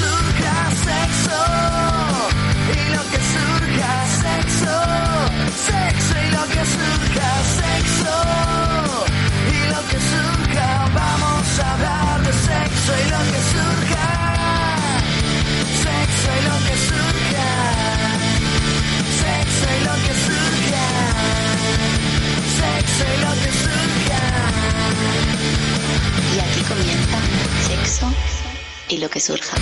surja, sexo y lo que surja, sexo, sexo y lo que surja, sexo y lo que surja, vamos a hablar de sexo y lo que surja. Sexo y lo que surja. Sexo y lo que surja. Sexo y lo que surja. Y aquí comienza sexo y lo que surja.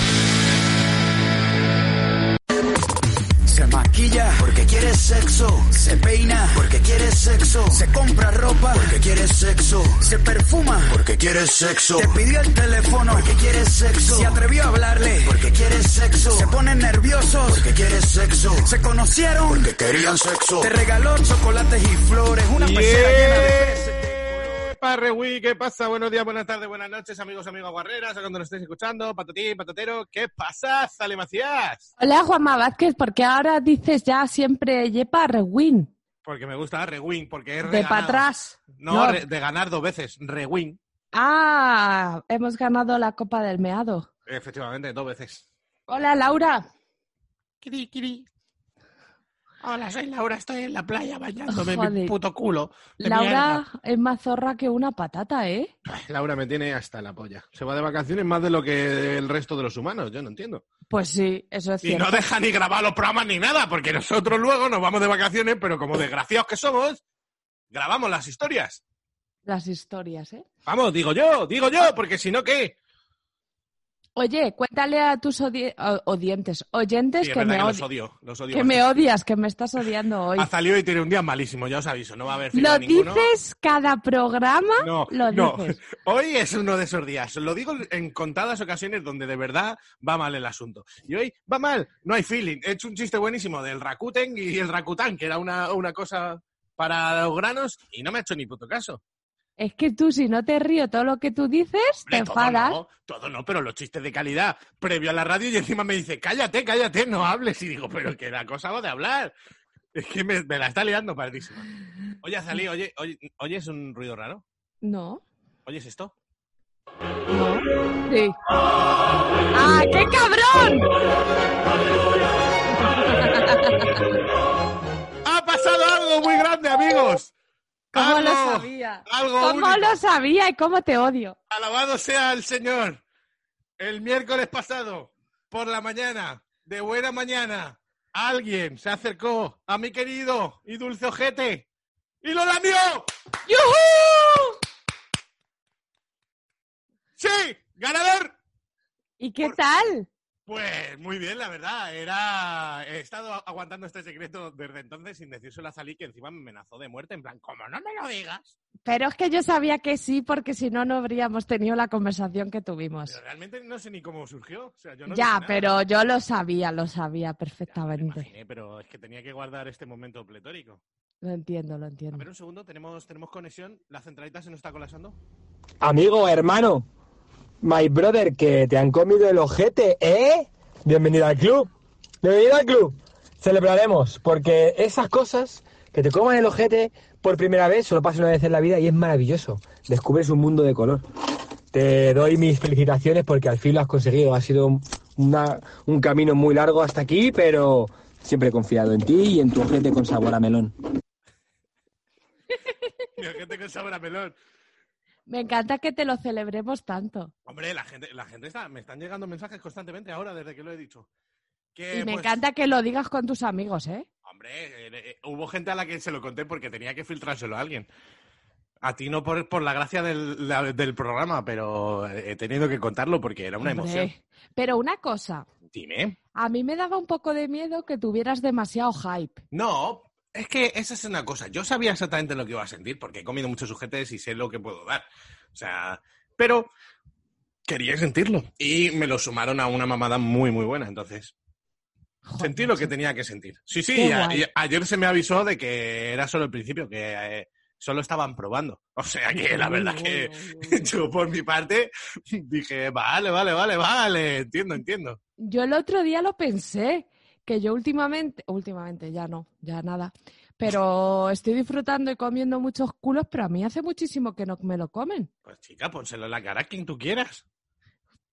Se maquilla porque quiere sexo. Se peina porque quiere sexo. Se compra ropa porque quiere sexo. Se perfuma porque quiere sexo. Te pidió el teléfono porque quiere sexo. Se atrevió a hablarle porque quiere sexo. Se ponen nerviosos porque quiere sexo. Se conocieron porque querían sexo. Te regaló chocolates y flores. Una pecera llena de peces. Parrewi, ¿qué pasa? Buenos días, buenas tardes, buenas noches, amigos, amigas guarreras, a cuando nos estéis escuchando, patatín, patatero, ¿qué pasa? Sale Macías. Hola Juanma Vázquez, ¿por qué ahora dices ya siempre Yepa Rewin? Porque me gusta Rewin, porque es De para atrás. No, No. re- de ganar dos veces, Rewin. Ah, hemos ganado la Copa del Meado. Efectivamente, dos veces. Hola Laura. Kiri, kiri. Hola, soy Laura, estoy en la playa bañándome Joder. mi puto culo. Laura mierda. es más zorra que una patata, ¿eh? Ay, Laura me tiene hasta la polla. Se va de vacaciones más de lo que el resto de los humanos, yo no entiendo. Pues sí, eso es Y cierto. no deja ni grabar los programas ni nada, porque nosotros luego nos vamos de vacaciones, pero como desgraciados que somos, grabamos las historias. Las historias, ¿eh? Vamos, digo yo, digo yo, porque si no, ¿qué? Oye, cuéntale a tus odi- odientes, oyentes Sí, que, me, que los odi- odio, los odio que me odias, que me estás odiando hoy. Ha salido y tiene un día malísimo, ya os aviso, no va a haber Lo ninguno. dices cada programa, No, lo no. Hoy es uno de esos días. Lo digo en contadas ocasiones donde de verdad va mal el asunto. Y hoy va mal, no hay feeling. He hecho un chiste buenísimo del Rakuten y el Rakután, que era una, una cosa para los granos, y no me ha hecho ni puto caso. Es que tú, si no te río todo lo que tú dices, te Hombre, todo enfadas. no, todo no, pero los chistes de calidad previo a la radio y encima me dice, cállate, cállate, no hables. Y digo, pero que la cosa va de hablar. Es que me, me la está liando pardísima. Oye, Azalí, oye, oye, ¿oyes un ruido raro? No, ¿Oyes esto? no. Sí. ¡Ah, qué cabrón! ¡Ha pasado algo muy grande, amigos! ¿Cómo lo sabía? Algo ¿Cómo único. lo sabía y cómo te odio? Alabado sea el Señor. El miércoles pasado, por la mañana, de buena mañana, alguien se acercó a mi querido y dulce ojete y lo lamió. ¡Yujú! ¡Sí! ¡Ganador! ¿Y qué Por- tal? Pues muy bien, la verdad. Era. He estado aguantando este secreto desde entonces sin decírselo a Salí, que encima me amenazó de muerte. En plan, como no me lo digas. Pero es que yo sabía que sí, porque si no, no habríamos tenido la conversación que tuvimos. Pero realmente no sé ni cómo surgió. O sea, yo no ya, pero yo lo sabía, lo sabía Ya, me perfectamente. imaginé, pero es que tenía que guardar este momento pletórico. Lo entiendo, lo A entiendo. ver, un segundo, tenemos, tenemos conexión. ¿La centralita se nos está colapsando? Amigo, hermano, my brother, que te han comido el ojete, ¿eh? Bienvenido al club. Bienvenido al club. Celebraremos, porque esas cosas, que te coman el ojete por primera vez, solo pasa una vez en la vida y es maravilloso. Descubres un mundo de color. Te doy mis felicitaciones porque al fin lo has conseguido. Ha sido un- camino muy largo hasta aquí, pero siempre he confiado en ti y en tu ojete con sabor a melón. Mira, gente con sabor a melón. Me encanta que te lo celebremos tanto. Hombre, la gente, la gente está, me están llegando mensajes constantemente ahora desde que lo he dicho. Que, y me pues, encanta que lo digas con tus amigos, ¿eh? Hombre, eh, eh, hubo gente a la que se lo conté porque tenía que filtrárselo a alguien. A ti no por, por la gracia del, la- del programa, pero he tenido que contarlo porque era una Hombre, emoción. Pero una cosa, Dime. a mí me daba un poco de miedo que tuvieras demasiado hype. No, es que esa es una cosa. Yo sabía exactamente lo que iba a sentir porque he comido muchos sujetes y sé lo que puedo dar. O sea, pero quería sentirlo. Y me lo sumaron a una mamada muy, muy buena. Entonces, Joder, sentí lo que tenía que sentir. Sí, sí, a- ayer se me avisó de que era solo el principio, que eh, solo estaban probando. O sea que la verdad Uy, que uy, uy, uy. yo por mi parte dije, vale, vale, vale, vale, entiendo, entiendo. Yo el otro día lo pensé, que yo últimamente, últimamente ya no, ya nada, pero estoy disfrutando y comiendo muchos culos, pero a mí hace muchísimo que no me lo comen. Pues chica, pónselo en la cara a quien tú quieras.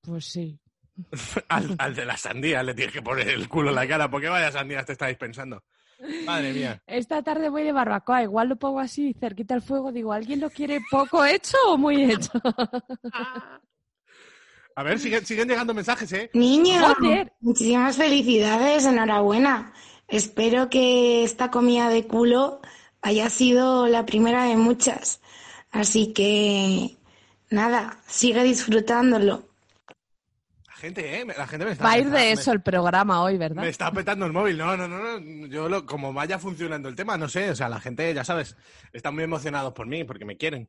Pues sí. Al, al de la sandía le tienes que poner el culo en la cara, porque vaya sandías te estáis pensando. Madre mía. Esta tarde voy de barbacoa, igual lo pongo así cerquita al fuego, digo, ¿alguien lo quiere poco hecho o muy hecho? A ver, siguen, siguen llegando mensajes, ¿eh? Niño, Joder. muchísimas felicidades, enhorabuena. Espero que esta comida de culo haya sido la primera de muchas. Así que, nada, sigue disfrutándolo. La gente, ¿eh? La gente me está... Va a ir de eso el programa hoy, ¿verdad? me está petando el móvil. No, no, no, no. Yo, lo, como vaya funcionando el tema, no sé. O sea, la gente, ya sabes, están muy emocionados por mí, porque me quieren.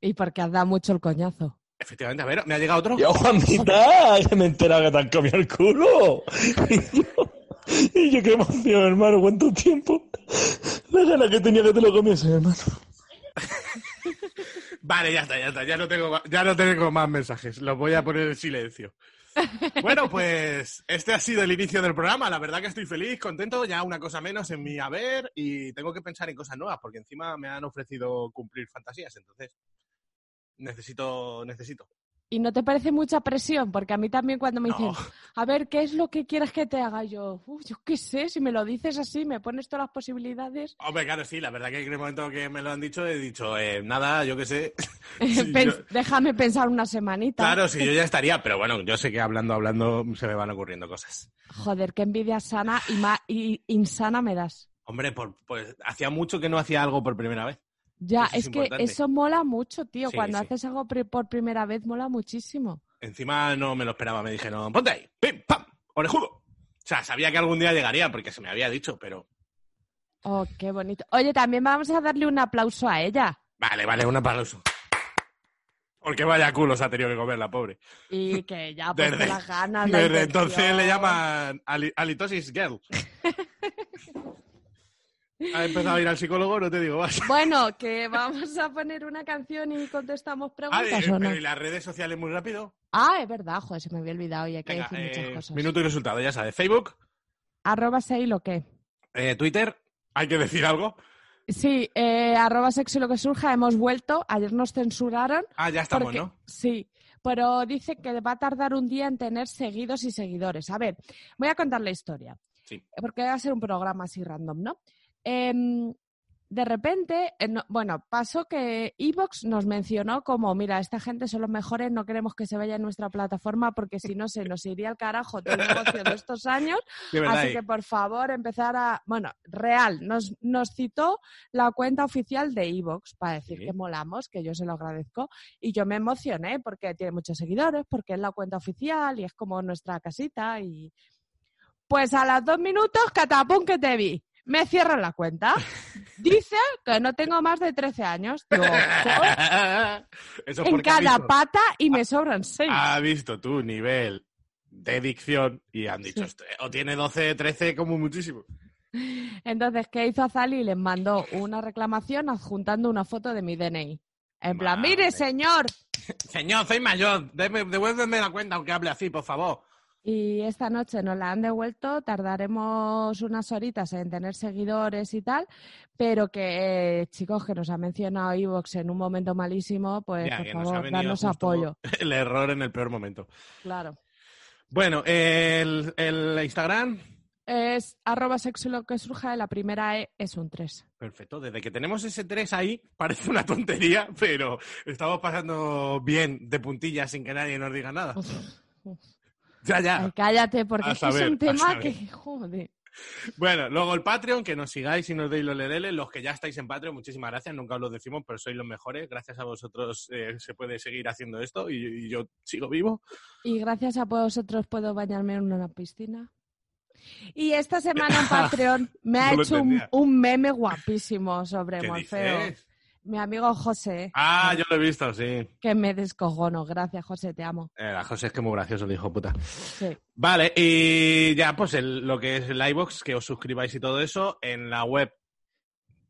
Y porque has dado mucho el coñazo. Efectivamente, a ver, ¿me ha llegado otro? Yo, Juanita, que me he enterado que te han comido el culo. Y yo, qué emoción, hermano, cuánto tiempo. La gana que tenía que te lo comiese, hermano. Vale, ya está, ya está. Ya no tengo, ya no tengo más mensajes. Los voy a poner en silencio. Bueno, pues este ha sido el inicio del programa. La verdad que estoy feliz, contento. Ya una cosa menos en mi haber y tengo que pensar en cosas nuevas porque encima me han ofrecido cumplir fantasías. Entonces, necesito, necesito. ¿Y no te parece mucha presión? Porque a mí también cuando me No. dicen, a ver, ¿qué es lo que quieres que te haga? Yo, "Uy, yo qué sé, si me lo dices así, me pones todas las posibilidades. Hombre, claro, sí, la verdad que en el momento que me lo han dicho he dicho, eh, nada, yo qué sé. Yo- Déjame pensar una semanita. Claro, sí, yo ya estaría, pero bueno, yo sé que hablando, hablando se me van ocurriendo cosas. Joder, qué envidia sana y, ma- y insana me das. Hombre, por, pues hacía mucho que no hacía algo por primera vez. Ya, Eso es es, que eso mola mucho, tío. Sí, Cuando sí. haces algo por primera vez, mola muchísimo. Encima no me lo esperaba, me dijeron, ponte ahí, pim, pam, orejudo. O sea, sabía que algún día llegaría porque se me había dicho, pero... Oh, qué bonito. Oye, también vamos a darle un aplauso a ella. Vale, vale, un aplauso. Porque vaya culo se ha tenido que comer la pobre. Y que ya ha puesto Desde, las ganas. la desde entonces le llaman ali- halitosis girl. ha empezado a ir al psicólogo, no te digo más. Bueno, que vamos a poner una canción y contestamos Ah, preguntas eh, o no. pero ¿y las redes sociales muy rápido? Ah, es verdad, joder, se me había olvidado y hay que decir muchas eh, cosas. minuto y resultado, ya sabes. Facebook, Arroba sei lo que. eh, Twitter, hay que decir algo. Sí, eh, arroba sexo y lo que surja, hemos vuelto. Ayer nos censuraron. Ah, ya estamos, porque- ¿no? Sí, pero dice que va a tardar un día en tener seguidos y seguidores. A ver, voy a contar la historia. Sí. Porque va a ser un programa así random, ¿no? Em, de repente, eh, no- bueno, pasó que Evox nos mencionó como, mira, esta gente son los mejores, no queremos que se vaya en nuestra plataforma porque si no se nos iría al carajo todo el negocio de estos años. De verdad. Así eh. que por favor empezar a, bueno, real, nos, nos citó la cuenta oficial de Evox para decir Sí. que molamos, que yo se lo agradezco. Y yo me emocioné porque tiene muchos seguidores, porque es la cuenta oficial y es como nuestra casita. Y pues a los dos minutos, catapum que te vi. Me cierran la cuenta. Dice que no tengo más de 13 años. Digo. Eso en cada pata y me sobran seis. ha visto tu nivel de dicción y han dicho, Sí. "Este- o tiene 12, 13 como muchísimo. Entonces, ¿qué hizo Azali? Les mandó una reclamación adjuntando una foto de mi DNI. En plan, Madre. mire, señor. Señor, soy mayor, devuélveme la cuenta aunque hable así, por favor. Y esta noche nos la han devuelto, tardaremos unas horitas en tener seguidores y tal, pero que, eh, chicos, que nos ha mencionado Evox en un momento malísimo, pues Ya, por favor, darnos apoyo. El error en el peor momento. Claro. Bueno, el, el Instagram, Es arroba sexo lo que surja, la primera E es un 3. perfecto. Desde que tenemos ese 3 ahí, parece una tontería, pero estamos pasando bien de puntillas sin que nadie nos diga nada. Ya, ya. Ay, cállate, porque es un tema que, joder. Bueno, luego el Patreon, que nos sigáis y nos deis los lereles. Los que ya estáis en Patreon, muchísimas gracias. Nunca os lo decimos, pero sois los mejores. Gracias a vosotros eh, se puede seguir haciendo esto y, y yo sigo vivo. Y gracias a vosotros puedo bañarme en una piscina. Y esta semana en Patreon me ha No hecho un, meme guapísimo sobre ¿Qué Morfeo. dices? Mi amigo José, Ah, yo lo he visto, sí. que me descojono. Gracias, José, te amo. Eh, José es que es muy gracioso, el hijo puta. Sí. Vale, y ya, pues el- lo que es el iBox, que os suscribáis y todo eso en la web.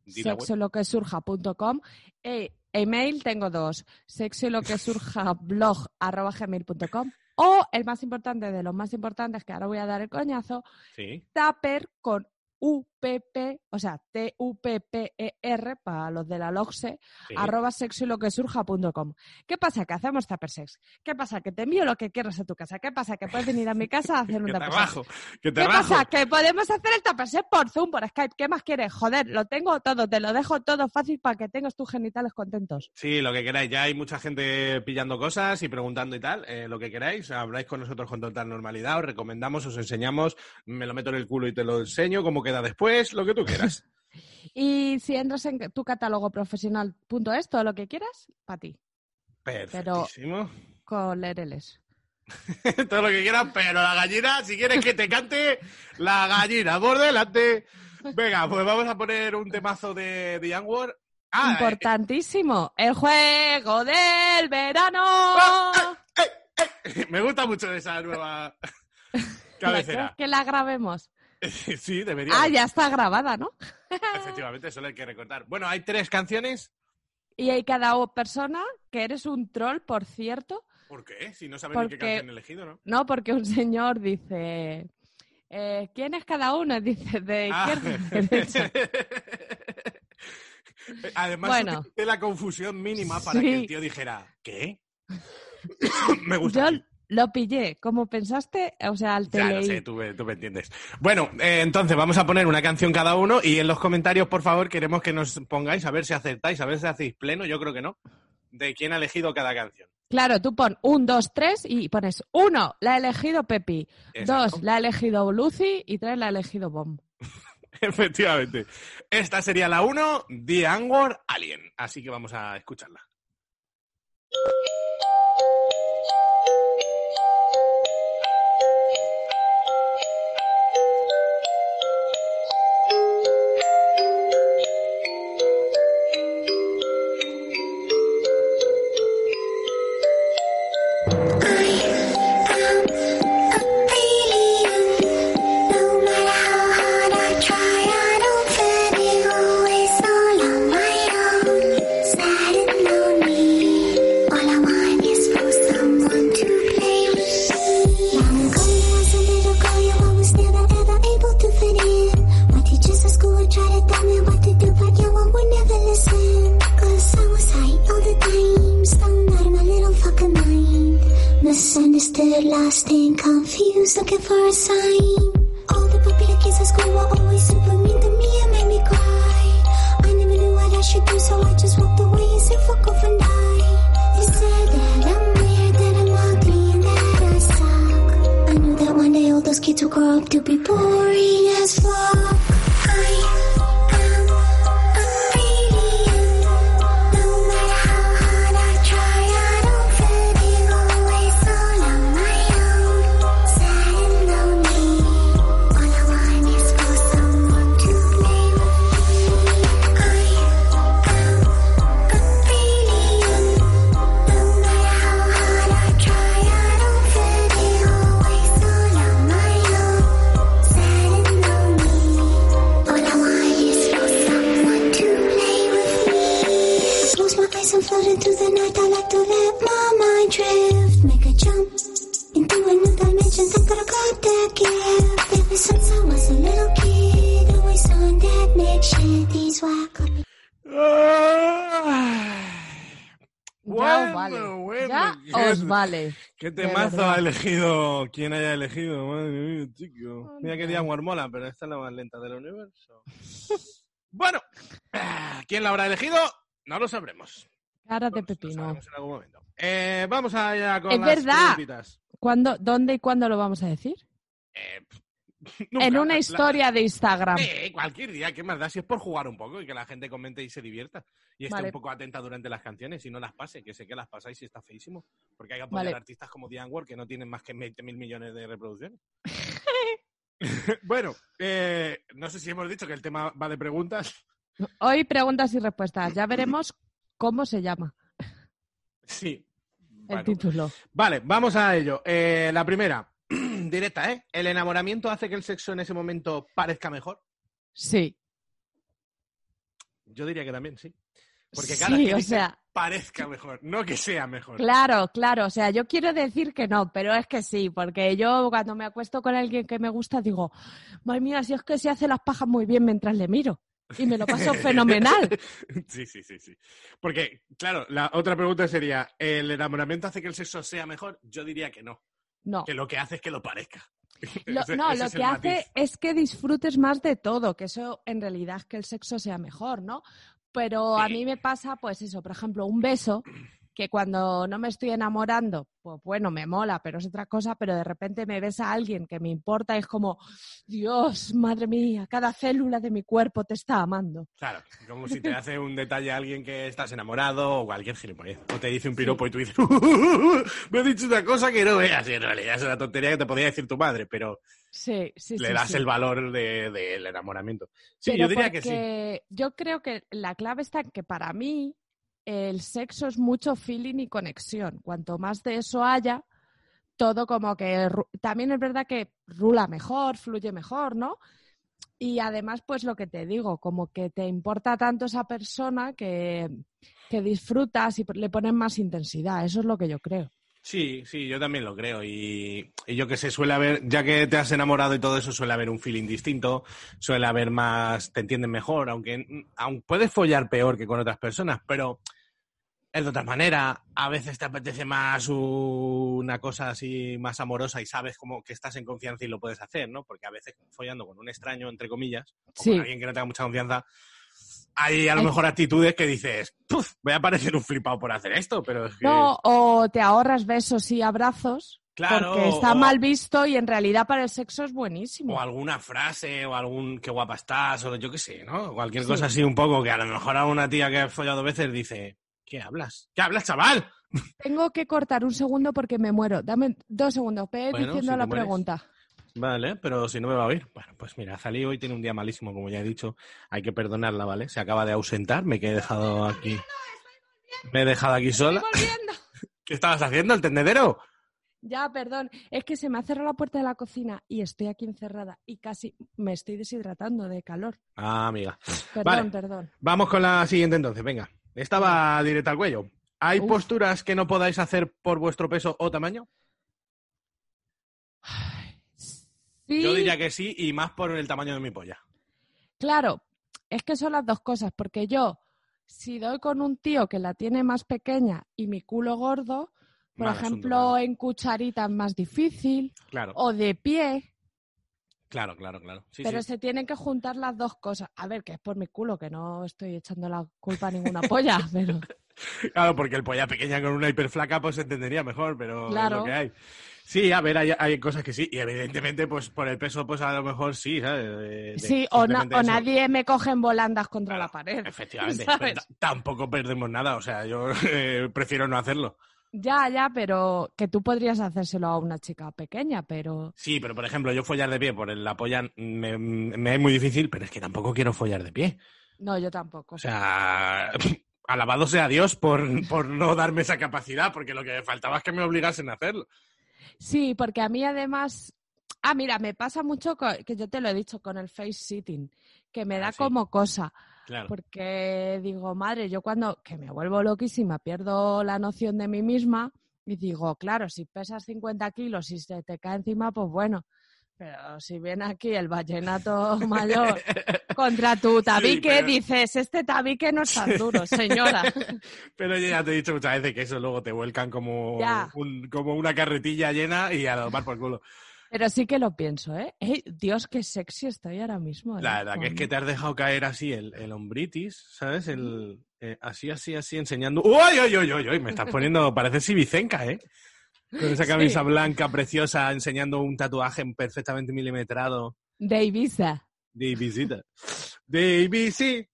Sexoloquesurja.com e email tengo dos sexo y lo que surja blog arroba gmail.com o el más importante de los más importantes que ahora voy a dar el coñazo Sí. Tupper con O sea, T-U-P-P-E-R para los de la LOGSE, sí. arroba sexo y lo que surja.com. ¿Qué pasa? Que hacemos Tupper Sex. ¿Qué pasa? Que te envío lo que quieras a tu casa. ¿Qué pasa? Que puedes venir a mi casa a hacer un Que te Tupper Sex. rajo, que te ¿Qué rajo. pasa? Que podemos hacer el Tupper Sex por Zoom, por Skype. ¿Qué más quieres? Joder, lo tengo todo, te lo dejo todo fácil para que tengas tus genitales contentos. Sí, lo que queráis. Ya hay mucha gente pillando cosas y preguntando y tal. eh, lo que queráis, habláis con nosotros con total normalidad, os recomendamos, os enseñamos, me lo meto en el culo y te lo enseño, cómo queda después, lo que tú quieras. Y si entras en tu catálogo profesional.es, todo lo que quieras, para ti, Perfectísimo. con lereles. Todo lo que quieras, pero la gallina, si quieres que te cante, la gallina por delante. Venga, pues vamos a poner un temazo de The Young War. Ah, Importantísimo, el juego del verano. eh, me gusta mucho esa nueva ¿Quieres cabecera. que la grabemos? Sí, debería. Ah, ya está grabada, ¿no? Efectivamente, solo hay que recortar. Bueno, hay tres canciones. Y hay cada persona, que eres un troll, por cierto, ¿Por qué? Si no saben ni qué Porque- canción he elegido, ¿no? ¿no? Porque un señor dice, eh, ¿quién es cada uno? Dice, de Ah. izquierda a derecha. Además, Bueno. utilicé la confusión mínima para Sí. que el tío dijera, ¿qué? me gusta. Yo. Lo pillé. ¿Cómo pensaste? O sea, al Ya lo sé, tú, me- tú me entiendes. Bueno, eh, entonces vamos a poner una canción cada uno y en los comentarios, por favor, queremos que nos pongáis a ver si acertáis, a ver si hacéis pleno, yo creo que no, de quién ha elegido cada canción. Claro, tú pon un, dos, tres y pones uno, la ha elegido Pepi, Exacto. dos, la ha elegido Lucy y tres, la ha elegido Bomb. Efectivamente. Esta sería la 1, The Angwar Alien. Así que vamos a escucharla. Misunderstood, lost and confused, looking for a sign. All the popular kids at school were always super mean to me and made me cry. I never knew what I should do, so I just walked away and said fuck off and die. They said that I'm weird, that I'm ugly, and that I suck. I knew that one day all those kids would grow up to be boring as fuck. Vale. ¿Qué temazo ha elegido quien haya elegido? Madre mía, chico. Mira que día mola, pero esta es la más lenta del universo. bueno, ah, ¿quién la habrá elegido? No lo sabremos. Cara de Lo pepino. sabremos en algún momento. Eh, vamos allá con Es las verdad. preguntitas. ¿Cuándo, ¿Dónde y cuándo lo vamos a decir? Eh, Nunca, en una la- historia de Instagram. Eh, cualquier día, ¿qué más da? Si es por jugar un poco y que la gente comente y se divierta. Y esté Vale. un poco atenta durante las canciones y no las pase, que sé que las pasáis y está feísimo. Porque hay que Vale. apoyar artistas como Diane Ward que no tienen más que 20 mil millones de reproducciones. bueno, eh, no sé si hemos dicho que el tema va de preguntas. Hoy preguntas y respuestas. Ya veremos cómo se llama Sí. el Bueno, título. Vale, vamos a ello. Eh, la primera, directa, ¿eh? ¿El enamoramiento hace que el sexo en ese momento parezca mejor? Sí. Yo diría que también, sí. Porque cada sí, o sea, parezca mejor, no que sea mejor. claro, claro. O sea, yo quiero decir que no, pero es que sí, porque yo cuando me acuesto con alguien que me gusta digo, madre mía, si es que se hace las pajas muy bien mientras le miro. Y me lo paso fenomenal. Sí, sí, sí, sí. Porque, claro, la otra pregunta sería, ¿el enamoramiento hace que el sexo sea mejor? Yo diría que no, No. que lo que hace es que lo parezca. Lo- Ese- no, ese lo que hace matiz. es que disfrutes más de todo, que eso en realidad es que el sexo sea mejor, ¿no? Pero a mí me pasa, pues eso, por ejemplo, un beso, que cuando no me estoy enamorando, pues bueno, me mola, pero es otra cosa, pero de repente me besa a alguien que me importa y es como, Dios, madre mía, cada célula de mi cuerpo te está amando. Claro, como si te hace un detalle a alguien que estás enamorado o cualquier gilipollez. O te dice un piropo y tú dices, me he dicho una cosa que no veas. Y en realidad es una tontería que te podía decir tu madre, pero Sí, sí, le das sí. el valor de- del enamoramiento. Sí, Pero yo diría que sí. Yo creo que la clave está en que para mí el sexo es mucho feeling y conexión. Cuanto más de eso haya, todo como que también es verdad que rula mejor, fluye mejor, ¿no? Y además, pues lo que te digo, como que te importa tanto esa persona que, que disfrutas y le pones más intensidad. Eso es lo que yo creo. Sí, sí, yo también lo creo. Y, y yo que sé, suele haber, ya que te has enamorado y todo eso, suele haber un feeling distinto, suele haber más, te entienden mejor, aunque mm, aun puedes follar peor que con otras personas, pero es de otra manera. A veces te apetece más una cosa así más amorosa y sabes como que estás en confianza y lo puedes hacer, ¿no? Porque a veces follando con un extraño, entre comillas, o Sí. con alguien que no tenga mucha confianza, hay a lo mejor actitudes que dices, "Puf, voy a parecer un flipado por hacer esto, pero es que... No, o te ahorras besos y abrazos. Claro, porque está o- mal visto y en realidad para el sexo es buenísimo. O alguna frase, o algún qué guapa estás, o yo qué sé, ¿no? Cualquier Sí. cosa así un poco que a lo mejor a una tía que ha follado veces dice, ¿qué hablas? ¿Qué hablas, chaval? Tengo que cortar un segundo porque me muero. Dame dos segundos. Ve Bueno, diciendo si la mueres. pregunta. Vale, pero si no me va a oír. Bueno, pues mira, Zalí hoy tiene un día malísimo, como ya he dicho. Hay que perdonarla, ¿vale? Se acaba de ausentar, me que he dejado aquí. Me he dejado aquí sola. ¿Qué estabas haciendo, el tendedero? Ya, perdón. Es que se me ha cerrado la puerta de la cocina y estoy aquí encerrada y casi me estoy deshidratando de calor. Ah, amiga. Perdón, Vale. perdón. Vamos con la siguiente entonces, venga. Esta va directa al cuello. ¿Hay Uf. posturas que no podáis hacer por vuestro peso o tamaño? Sí, Yo diría que sí, y más por el tamaño de mi polla. claro. Es que son las dos cosas, porque yo, si doy con un tío que la tiene más pequeña y mi culo gordo, por Mal asunto, ejemplo, claro. en cucharita es más difícil, Claro, o de pie, claro, claro, claro. Sí, pero sí. se tienen que juntar las dos cosas. A ver, que es por mi culo, que no estoy echando la culpa a ninguna polla, pero Claro, porque el polla pequeña con una hiperflaca pues se entendería mejor, pero es Claro. lo que hay. Sí, a ver, hay, hay cosas que sí, y evidentemente, pues por el peso, pues a lo mejor sí, ¿sabes? De- sí, o, na- o nadie me coge en volandas contra Claro, la pared. Efectivamente, tampoco perdemos nada, o sea, yo eh, prefiero no hacerlo. Ya, ya, pero que tú podrías hacérselo a una chica pequeña, pero Sí, pero por ejemplo, yo follar de pie por el- me, me es muy difícil, pero es que tampoco quiero follar de pie. no, yo tampoco. O sea, alabado sea Dios por, por no darme esa capacidad, porque lo que me faltaba es que me obligasen a hacerlo. Sí, porque a mí además, ah, mira, me pasa mucho que yo te lo he dicho con el face sitting, que me Ah, da sí. como cosa, Claro. porque digo, madre, yo cuando que me vuelvo loquísima, pierdo la noción de mí misma y digo, claro, si pesas 50 kilos y se te cae encima, pues bueno. Pero si viene aquí el vallenato mayor contra tu tabique, pero- dices, este tabique no es tan duro, señora. Pero yo ya te he dicho muchas veces que eso luego te vuelcan como, un- como una carretilla llena y a tomar por culo. Pero sí que lo pienso, ¿eh? Ey, Dios, qué sexy estoy ahora mismo. ¿eh? La verdad que es que te has dejado caer así el, el hombritis, ¿sabes? El, eh, así, así, así, enseñando. ¡Uy, uy, uy, uy, uy! Me estás poniendo, parece Sibicenca, ¿eh? Con esa camisa Sí. blanca preciosa, enseñando un tatuaje perfectamente milimetrado. De Ibiza. De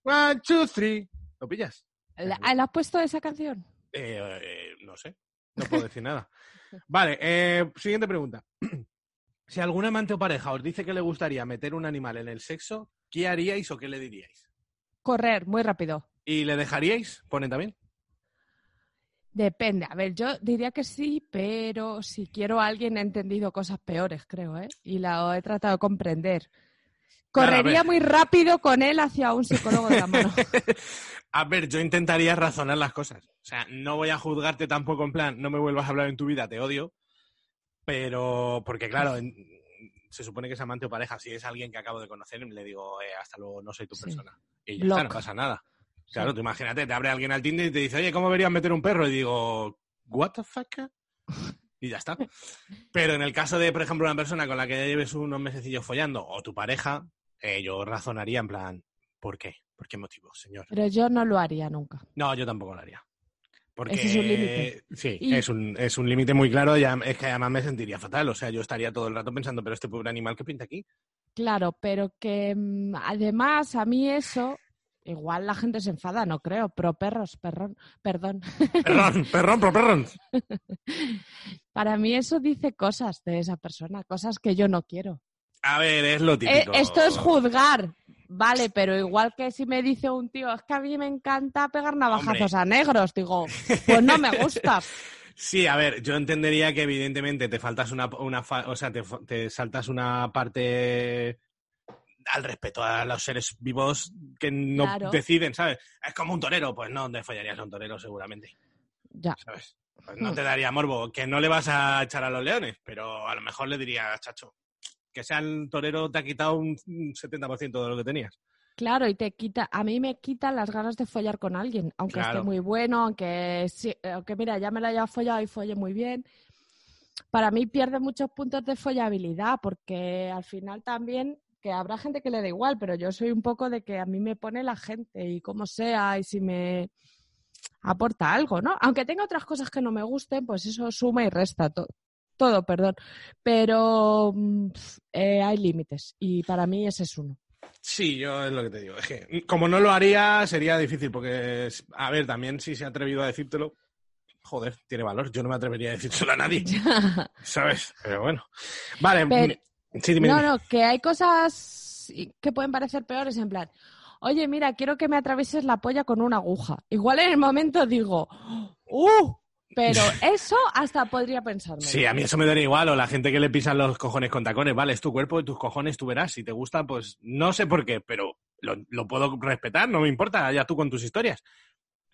one, two, three. ¿Lo pillas? ¿La, ¿la has puesto esa canción? Eh, eh, no sé, no puedo decir nada. Vale, eh, siguiente pregunta. Si algún amante o pareja os dice que le gustaría meter un animal en el sexo, ¿qué haríais o qué le diríais? Correr, muy rápido. ¿Y le dejaríais? Pone también. Depende. A ver, yo diría que sí, pero si quiero a alguien he entendido cosas peores, creo, ¿eh? Y la he tratado de comprender. Correría muy rápido con él hacia un psicólogo de la mano. A ver, yo intentaría razonar las cosas. O sea, no voy a juzgarte tampoco en plan, no me vuelvas a hablar en tu vida, te odio. Pero, porque claro, se supone que es amante o pareja. Si es alguien que acabo de conocer, le digo, eh, hasta luego, no soy tu Sí. persona. Y ya está, no pasa nada. Claro, tú imagínate, te abre alguien al Tinder y te dice, oye, ¿cómo verías meter un perro? Y digo, ¿what the fuck? Y ya está. Pero en el caso de, por ejemplo, una persona con la que ya lleves unos mesecillos follando, o tu pareja, eh, yo razonaría en plan, ¿por qué? ¿Por qué motivo, señor? Pero yo no lo haría nunca. No, yo tampoco lo haría. Porque Ese es un límite. Sí, Y- es un, es un límite muy claro y am- es que además me sentiría fatal. O sea, yo estaría todo el rato pensando, pero este pobre animal que pinta aquí. Claro, pero que mm, además a mí eso, igual la gente se enfada, no creo, pero perros, perrón, perdón. Perrón, perrón, pro perrón. Para mí eso dice cosas de esa persona, cosas que yo no quiero. A ver, es lo Eh, típico. esto es juzgar, vale, pero igual que si me dice un tío, es que a mí me encanta pegar navajazos a negros, digo, pues no me gusta. Sí, a ver, yo entendería que evidentemente te faltas una, una o sea, te, te saltas una parte al respeto a los seres vivos que no Claro. deciden, ¿sabes? Es como un torero, pues no te follarías a un torero seguramente, Ya. ¿sabes? Pues no te daría morbo, que no le vas a echar a los leones, pero a lo mejor le diría, chacho, que sea el torero te ha quitado un un 70% de lo que tenías. Claro, y te quita, a mí me quita las ganas de follar con alguien, aunque Claro. esté muy bueno, aunque, sí, aunque mira, ya me la haya follado y folle muy bien. Para mí pierde muchos puntos de follabilidad, porque al final también, que habrá gente que le da igual, pero yo soy un poco de que a mí me pone la gente y como sea, y si me aporta algo, ¿no? Aunque tenga otras cosas que no me gusten, pues eso suma y resta to- todo, perdón. Pero mm, eh, hay límites y para mí ese es uno. Sí, yo es lo que te digo. Es que como no lo haría, sería difícil, porque, a ver, también si se ha atrevido a decírtelo, joder, tiene valor. Yo no me atrevería a decírselo a nadie, ¿sabes? Pero bueno. Vale, Pero- mm, sí, dime, No, dime. no, que hay cosas que pueden parecer peores, en plan, oye, mira, quiero que me atravieses la polla con una aguja. Igual en el momento digo, ¡uh! Pero eso hasta podría pensarme. Sí, a mí eso me daría igual, o la gente que le pisan los cojones con tacones, vale, es tu cuerpo y tus cojones, tú verás, si te gusta, pues no sé por qué, pero lo, lo puedo respetar, no me importa, ya tú con tus historias.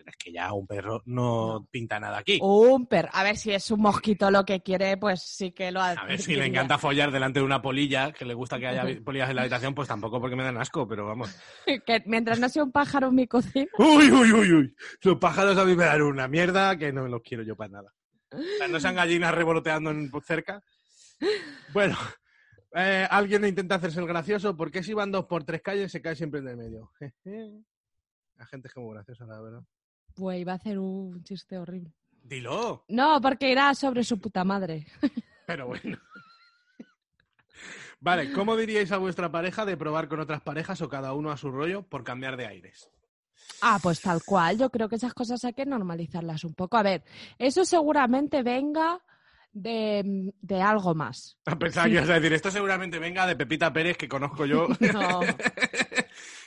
Pero es que ya un perro no, pinta nada aquí. Un perro. A ver si es un mosquito lo que quiere, pues sí que lo A ver, si le encanta follar delante de una polilla, que le gusta que haya polillas en la habitación, pues tampoco porque me dan asco, pero vamos. Que mientras no sea un pájaro en mi cocina. Uy, uy, uy, uy. Los pájaros a mí me dan una mierda que no los quiero yo para nada. O sea, no sean gallinas revoloteando en, cerca. Bueno, eh, alguien intenta hacerse el gracioso. ¿Por qué si van dos por tres calles se cae siempre en el medio? La gente es muy graciosa, la verdad. Pues iba a hacer un chiste horrible. Dilo, No, porque irá sobre su puta madre. pero bueno. Vale, ¿cómo diríais a vuestra pareja de probar con otras parejas o cada uno a su rollo por cambiar de aires? Ah, pues tal cual. Yo creo que esas cosas hay que normalizarlas un poco. A ver, eso seguramente venga de, de algo más. Pensaba que ibas a decir, esto seguramente venga de Pepita Pérez, que conozco yo, No.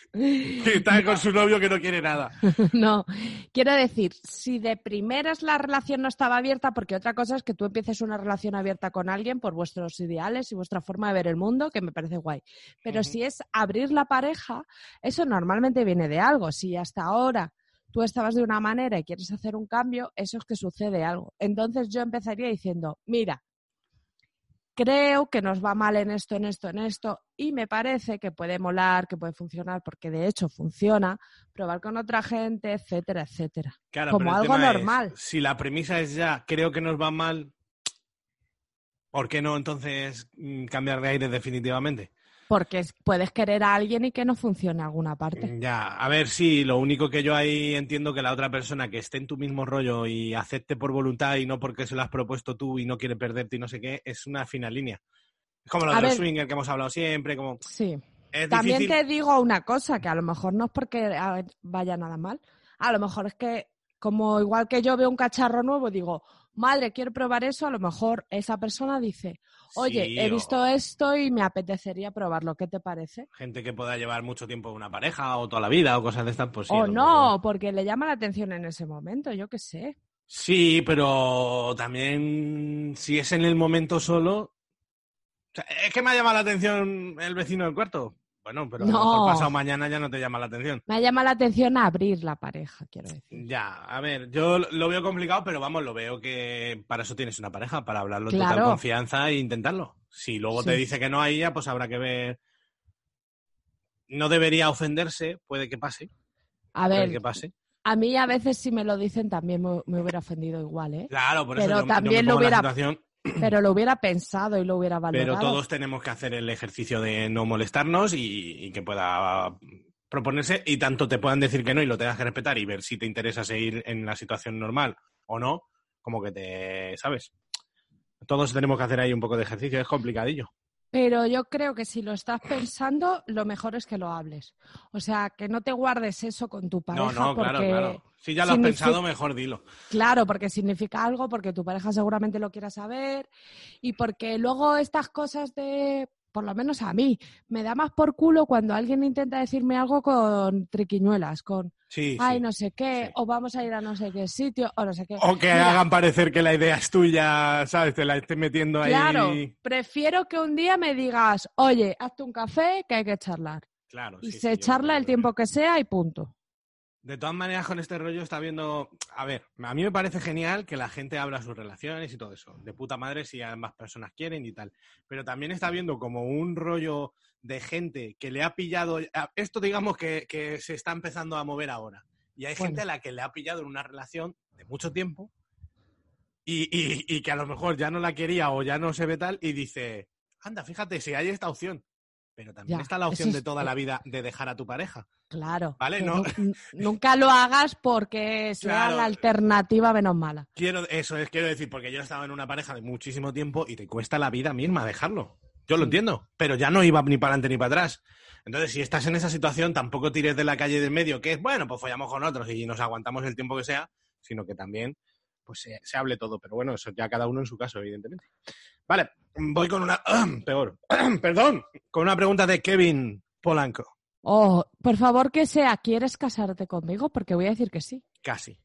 que está con su novio que no quiere nada. No, quiero decir, si de primeras la relación no estaba abierta, porque otra cosa es que tú empieces una relación abierta con alguien por vuestros ideales y vuestra forma de ver el mundo, que me parece guay. Pero si es abrir la pareja, eso normalmente viene de algo. Si hasta ahora tú estabas de una manera y quieres hacer un cambio, eso es que sucede algo. Entonces yo empezaría diciendo, mira, creo que nos va mal en esto, en esto, en esto, y me parece que puede molar, que puede funcionar, porque de hecho funciona, probar con otra gente, etcétera, etcétera. Claro, Como algo es, normal. si la premisa es ya, creo que nos va mal, ¿por qué no entonces mm, cambiar de aire definitivamente? Porque es- puedes querer a alguien y que no funcione alguna parte. Ya, a ver, sí, lo único que yo ahí entiendo que la otra persona que esté en tu mismo rollo y acepte por voluntad y no porque se lo has propuesto tú y no quiere perderte y no sé qué, es una fina línea. Es como lo de los que hemos hablado siempre, como... Sí. Es También difícil... te digo una cosa, que a lo mejor no es porque vaya nada mal. A lo mejor es que, como igual que yo veo un cacharro nuevo, digo, madre, quiero probar eso, a lo mejor esa persona dice, oye, Sí, he o visto esto y me apetecería probarlo, ¿qué te parece? Gente que pueda llevar mucho tiempo una pareja o toda la vida o cosas de estas, pues sí. o no, mejor. porque le llama la atención en ese momento, yo qué sé. Sí, pero también si es en el momento solo... O sea, es que me ha llamado la atención el vecino del cuarto. Bueno, pero a lo No. mejor pasado mañana ya no te llama la atención. Me llama la atención abrir la pareja, quiero decir. Ya, a ver, yo lo veo complicado, pero vamos, lo veo que para eso tienes una pareja, para hablarlo en total Claro. confianza e intentarlo. Si luego te dice que no a ella, pues habrá que ver. No debería ofenderse, puede que pase. A puede ver, que pase. a mí a veces si me lo dicen también me, me hubiera ofendido igual, ¿eh? Claro, por eso Pero yo, yo me también lo pongo en la hubiera- situación, Pero lo hubiera pensado y lo hubiera valorado. pero todos tenemos que hacer el ejercicio de no molestarnos y, y que pueda proponerse y tanto te puedan decir que no y lo tengas que respetar y ver si te interesa seguir en la situación normal o no, como que te, ¿sabes? Todos tenemos que hacer ahí un poco de ejercicio, es complicadillo. Pero yo creo que si lo estás pensando, lo mejor es que lo hables. O sea, que no te guardes eso con tu pareja. No, no, claro, porque claro. Si ya lo has pensado, mejor dilo. Claro, porque significa algo, porque tu pareja seguramente lo quiera saber y porque luego estas cosas de, por lo menos a mí, me da más por culo cuando alguien intenta decirme algo con triquiñuelas, con, Sí, ay, sí. no sé qué, sí. o vamos a ir a no sé qué sitio, o no sé qué. O que Mira, hagan parecer que la idea es tuya, ¿sabes? Te la estés metiendo ahí. Claro, prefiero que un día me digas, oye, hazte un café que hay que charlar. Claro, Y se charla el tiempo que sea y punto. De todas maneras, con este rollo está viendo. A ver, a mí me parece genial que la gente abra sus relaciones y todo eso. De puta madre si ambas personas quieren y tal. Pero también está viendo como un rollo de gente que le ha pillado. Esto, digamos, que, que se está empezando a mover ahora. Y hay gente a la que le ha pillado en una relación de mucho tiempo y, y- y que a lo mejor ya no la quería o ya no se ve tal y dice: Anda, fíjate, si hay esta opción. Pero también Ya, está la opción de toda la vida de dejar a tu pareja. Claro. Vale, no. nu- Nunca lo hagas porque sea Claro. la alternativa menos mala. Quiero, eso es, quiero decir, porque yo estaba en una pareja de muchísimo tiempo y te cuesta la vida misma dejarlo. Yo lo Sí. entiendo, pero ya no iba ni para adelante ni para atrás. Entonces, si estás en esa situación, tampoco tires de la calle del medio, que es, bueno, pues follamos con otros y nos aguantamos el tiempo que sea, sino que también pues se, se hable todo. Pero bueno, eso ya cada uno en su caso, evidentemente. Vale, voy con una... peor. Perdón, con una pregunta de Kevin Polanco. Oh, por favor que sea, ¿quieres casarte conmigo? Porque voy a decir que sí. Casi.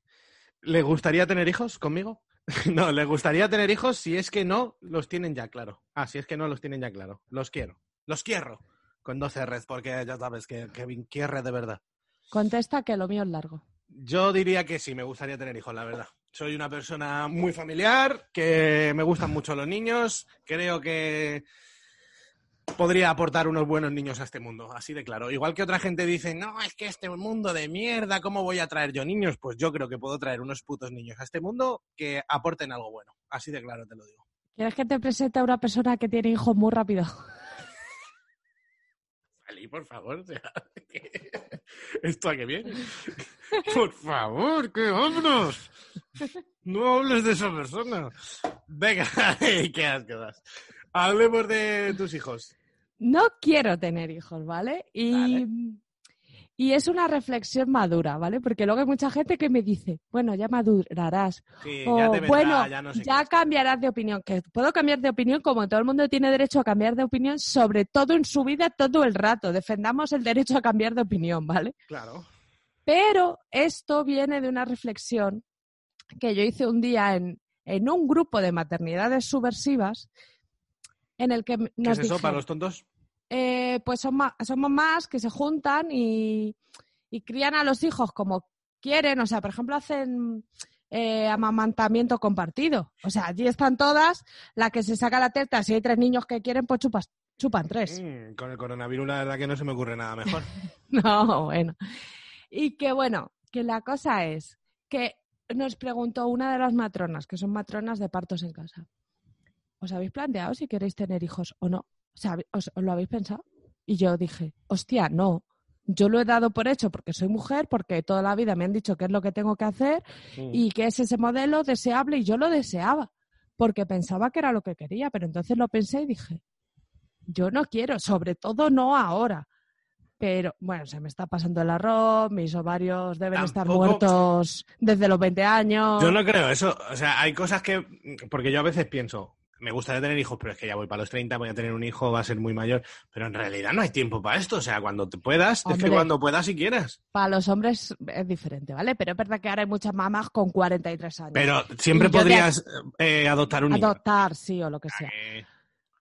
¿Le gustaría tener hijos conmigo? no, le gustaría tener hijos si es que no los tienen ya claro. Ah, si es que no los tienen ya claro. Los quiero. Los quiero. Con dos R's, porque ya sabes que Kevin quiere de verdad. Contesta que lo mío es largo. Yo diría que sí, me gustaría tener hijos, la verdad. Soy una persona muy familiar, que me gustan mucho los niños. Creo que podría aportar unos buenos niños a este mundo, así de claro. Igual que otra gente dice, no, es que este mundo de mierda, ¿cómo voy a traer yo niños? Pues yo creo que puedo traer unos putos niños a este mundo que aporten algo bueno. Así de claro te lo digo. ¿Quieres que te presente a una persona que tiene hijos muy rápido? Ali, por favor, o sea, que- ¿esto a qué viene? Por favor, que vámonos. No hables de esa persona. Venga, qué asco das. Hablemos de tus hijos. No quiero tener hijos, ¿vale? Y, Vale. y es una reflexión madura, ¿vale? Porque luego hay mucha gente que me dice, bueno, ya madurarás. Sí, o ya te vendrá, bueno, ya no sé ya cambiarás de opinión. Que puedo cambiar de opinión como todo el mundo tiene derecho a cambiar de opinión, sobre todo en su vida, todo el rato. Defendamos el derecho a cambiar de opinión, ¿vale? Claro. Pero esto viene de una reflexión que yo hice un día en, en un grupo de maternidades subversivas en el que ¿Qué nos es eso para los tontos? eh, pues son ma- somos más que se juntan y, y crían a los hijos como quieren. O sea, por ejemplo, hacen eh, amamantamiento compartido. O sea, allí están todas, la que se saca la teta, si hay tres niños que quieren, pues chupas, chupan tres. Mm, con el coronavirus la verdad que no se me ocurre nada mejor. No, bueno. Y que bueno, que la cosa es que nos preguntó una de las matronas, que son matronas de partos en casa. ¿Os habéis planteado si queréis tener hijos o no? O sea, ¿os, os lo habéis pensado? Y yo dije, hostia, no. Yo lo he dado por hecho porque soy mujer, porque toda la vida me han dicho qué es lo que tengo que hacer Mm. y que es ese modelo deseable y yo lo deseaba porque pensaba que era lo que quería, pero entonces lo pensé y dije, Yo no quiero, sobre todo no ahora. Pero bueno, se me está pasando el arroz, mis ovarios deben estar muertos desde los 20 años. Yo no creo eso. O sea, hay cosas que. Porque yo a veces pienso, me gustaría tener hijos, pero es que ya voy para los 30, voy a tener un hijo, va a ser muy mayor. Pero en realidad no hay tiempo para esto. O sea, cuando te puedas, es Hombre. que cuando puedas y quieras. Para los hombres es diferente, ¿vale? Pero es verdad que ahora hay muchas mamás con 43 años. Pero siempre podrías eh, adoptar un niño. Adoptar, sí, o lo que sea. Eh,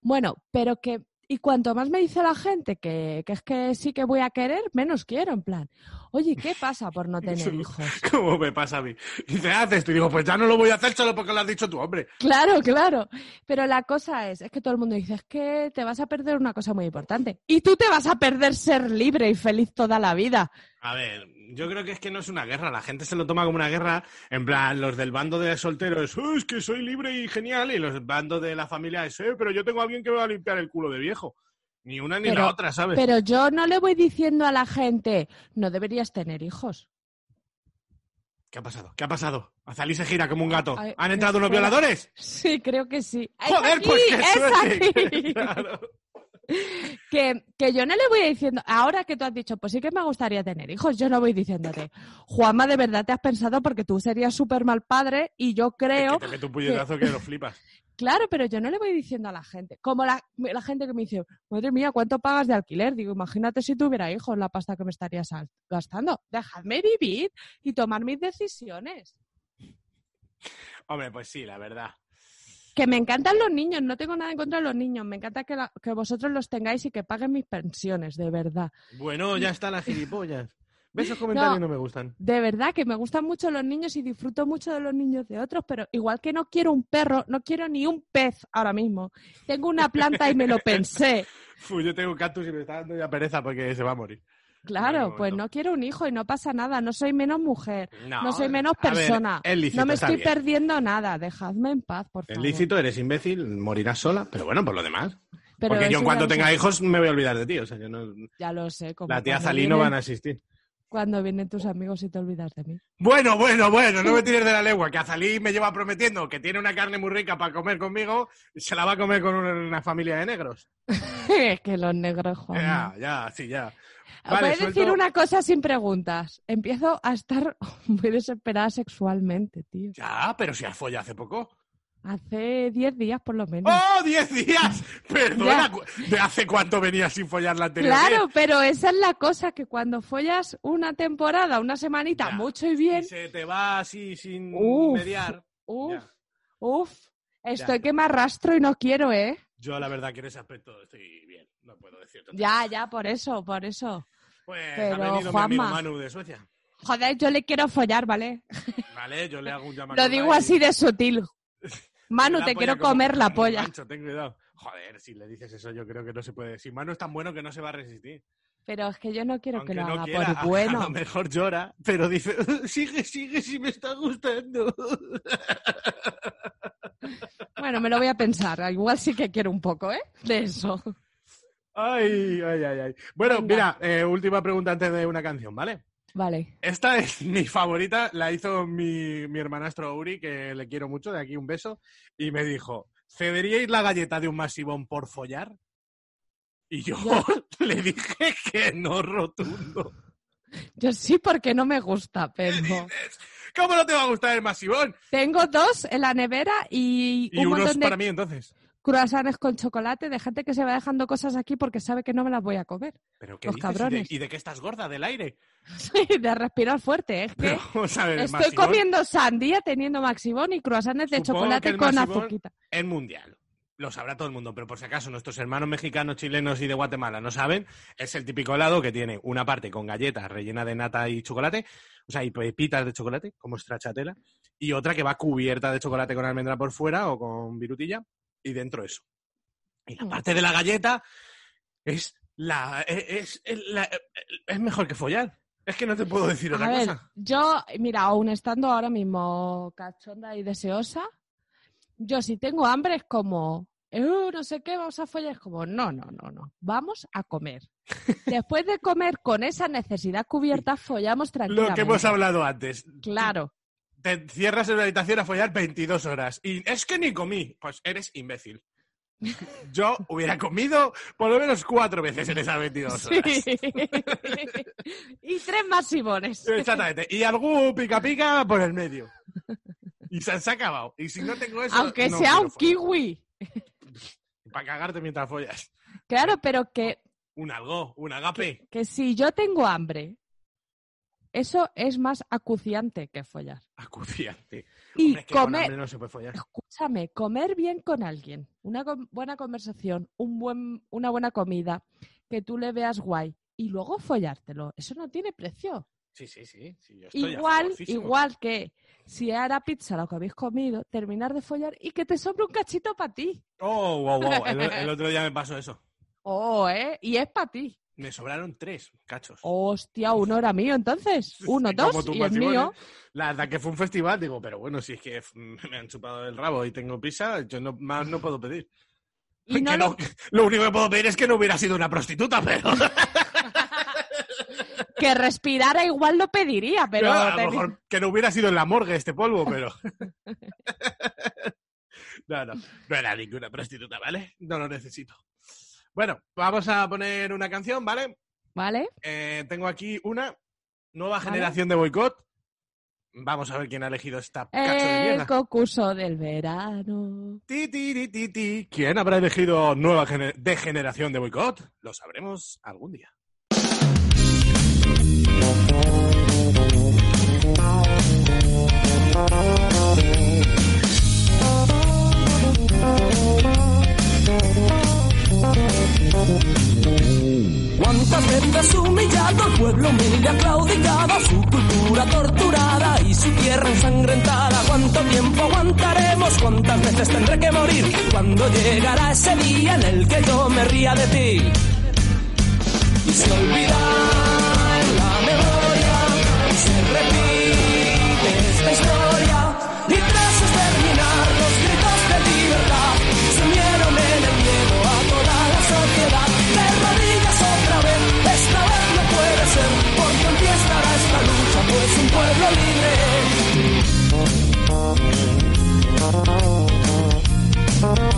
Bueno, pero que. Y cuanto más me dice la gente que, que es que sí que voy a querer, menos quiero, en plan. Oye, ¿qué pasa por no tener hijos? ¿Cómo me pasa a mí? Y te haces y digo, pues ya no lo voy a hacer solo porque lo has dicho tú, hombre. Claro, claro. Pero la cosa es, es que todo el mundo dice, es que te vas a perder una cosa muy importante. Y tú te vas a perder ser libre y feliz toda la vida. A ver, yo creo que es que no es una guerra. La gente se lo toma como una guerra. En plan, los del bando de solteros, "Oh, es que soy libre y genial. Y los bandos de la familia es, "Eh, pero yo tengo a alguien que me va a limpiar el culo de viejo. Ni una ni la otra, ¿sabes? Pero yo no le voy diciendo a la gente, no deberías tener hijos. ¿Qué ha pasado? ¿Qué ha pasado? Azalí se gira como un gato. Ay, ¿Han entrado unos violadores? Sí, creo que sí. ¡Es ¡Joder, aquí! pues qué ¡Es suerte! aquí! Claro. que, que yo no le voy diciendo, ahora que tú has dicho, pues sí que me gustaría tener hijos, yo no voy diciéndote, Juanma, de verdad te has pensado porque tú serías súper mal padre y yo creo, Que te meto un puñetazo que lo flipas. claro, pero yo no le voy diciendo a la gente, como la, la gente que me dice, madre mía, ¿cuánto pagas de alquiler? Digo, imagínate si tuviera hijos la pasta que me estarías gastando. Dejadme vivir y tomar mis decisiones. Hombre, pues sí, la verdad. Que me encantan los niños, no tengo nada en contra de los niños, me encanta que, la- que vosotros los tengáis y que paguen mis pensiones, de verdad. Bueno, ya está la gilipollas. ¿Ves esos comentarios? No, me gustan. De verdad que me gustan mucho los niños y disfruto mucho de los niños de otros, pero igual que no quiero un perro, no quiero ni un pez ahora mismo. Tengo una planta y me lo pensé. Yo tengo un cactus y me está dando ya pereza porque se va a morir. Claro, pues no quiero un hijo y no pasa nada, no soy menos mujer, No, no, soy menos ver, persona, es lícito, no me estoy bien. perdiendo nada, dejadme en paz, por Es favor. lícito, eres imbécil, morirás sola, pero bueno, por lo demás. Pero Porque yo en cuanto tenga hijos me voy a olvidar de ti. O sea, yo no... Ya lo sé. como La tía Zalí no van a existir. Cuando vienen tus amigos y te olvidas de mí. Bueno, bueno, bueno, no me tires de la lengua, que Azalí me lleva prometiendo que tiene una carne muy rica para comer conmigo y se la va a comer con una, una familia de negros. es que los negros, Juan. Ya, ya, sí, ya. Voy Vale, a decir una cosa sin preguntas. Empiezo a estar muy desesperada sexualmente, tío. Ya, pero si has follado hace poco. Hace 10 días por lo menos. ¡Oh, 10 días! Perdona, Ya. ¿de hace cuánto venías sin follar la anterior claro, pero esa es la cosa, que cuando follas una temporada, una semanita, Ya. mucho y Y bien, se te va así sin Uf. mediar. uff, Ya. uff, estoy que me arrastro y no quiero, ¿eh? Yo la verdad que en ese aspecto estoy bien, no puedo otra Ya, ya, por eso, por eso. Pues Pero, ha venido mi amigo Juanma. Manu de Suecia. Joder, yo le quiero follar, ¿vale? Vale, yo le hago un llamado. Lo digo así de sutil. Manu, te quiero comer la polla. ten cuidado. Joder, si le dices eso, yo creo que no se puede. Si Manu es tan bueno que no se va a resistir. Pero es que yo no quiero Aunque que lo no haga quiera, por bueno. A lo mejor llora, pero dice, sigue, sigue, si me está gustando. Bueno, me lo voy a pensar. Igual sí que quiero un poco, ¿eh? De eso. Ay, ay, ay, ay. Bueno, Venga. mira, eh, última pregunta antes de una canción, ¿vale? Vale. Esta es mi favorita, la hizo mi, mi hermanastro Uri, que le quiero mucho, de aquí un beso, y me dijo, ¿cederíais la galleta de un masivón por follar? Y yo le dije que no rotundo. Yo sí porque no me gusta, pero ¿Cómo no te va a gustar el masivón? tengo dos en la nevera y, Y un unos montón de para mí entonces. croissants con chocolate de gente que se va dejando cosas aquí porque sabe que no me las voy a comer. ¿Pero qué Los dices? ¿Y de- cabrones. ¿Y de, qué estás gorda? ¿Del aire? Sí, de respirar fuerte. Es que ver, el estoy comiendo sandía teniendo maxibón y croissants de Supongo que chocolate con azuquita. es mundial. Lo sabrá todo el mundo, pero por si acaso nuestros hermanos mexicanos, chilenos y de Guatemala no saben, es el típico helado que tiene una parte con galletas rellena de nata y chocolate, o sea, y pepitas de chocolate, como stracciatella, y otra que va cubierta de chocolate con almendra por fuera o con virutilla, y dentro eso. Y la Mm. parte de la galleta es la es, es, la- es mejor que follar. Es que no te puedo decir otra A ver, cosa. yo, mira, aún estando ahora mismo cachonda y deseosa, yo si tengo hambre es como, "Eh, no sé qué, vamos a follar. Es como, no, no, no, no, vamos a comer. Después de comer con esa necesidad cubierta, follamos Lo tranquilamente. que hemos hablado antes. Claro. te encierras en una habitación a follar 22 horas. Y es que ni comí. Pues eres imbécil. Yo hubiera comido por lo menos cuatro veces en esas 22 Sí. horas. y tres más Simones. Exactamente. Y algún pica pica por el medio. Y se, se ha acabado. Y si no tengo eso. Aunque no sea un kiwi. Para cagarte mientras follas. Claro, pero que, Un algo, un agape. que si yo tengo hambre, eso es más acuciante que follar. Acuciante. Y Hombre, es que con comer, no se puede follar. escúchame, comer bien con alguien, una com- buena conversación, un buen, una buena comida, que tú le veas guay y luego follártelo, eso no tiene precio. Sí, sí, sí. sí, yo estoy a Igual, igual que si era pizza lo que habéis comido, terminar de follar y que te sobre un cachito para ti. Oh, wow, wow. El, el otro día me pasó eso. Oh, ¿eh? Y es para ti. Me sobraron tres cachos. Hostia, uno era mío entonces. Uno, Sí, dos y matrimonio. mío. La verdad que fue un festival, digo, pero bueno, si es que me han chupado el rabo y tengo pizza, yo no, más no puedo pedir. Y no Que lo- lo único que puedo pedir es que no hubiera sido una prostituta, pero Que respirara igual lo pediría, pero... a lo mejor que no hubiera sido en la morgue este polvo, pero no, no, no era ninguna prostituta, ¿vale? No lo necesito. Bueno, vamos a poner una canción, ¿vale? ¿Vale? Eh, tengo aquí una nueva Vale. generación de boicot. Vamos a ver quién ha elegido esta cacho de El concurso del verano. Ti, ti, ti, ti, ti. ¿Quién habrá elegido nueva gener- de generación de boicot? Lo sabremos algún día. ¿Cuántas veces humillado el pueblo humilde claudicado su cultura torturada y su tierra ensangrentada? ¿Cuánto tiempo aguantaremos? ¿Cuántas veces tendré que morir? ¿Cuándo llegará ese día en el que yo me ría de ti? Y se olvida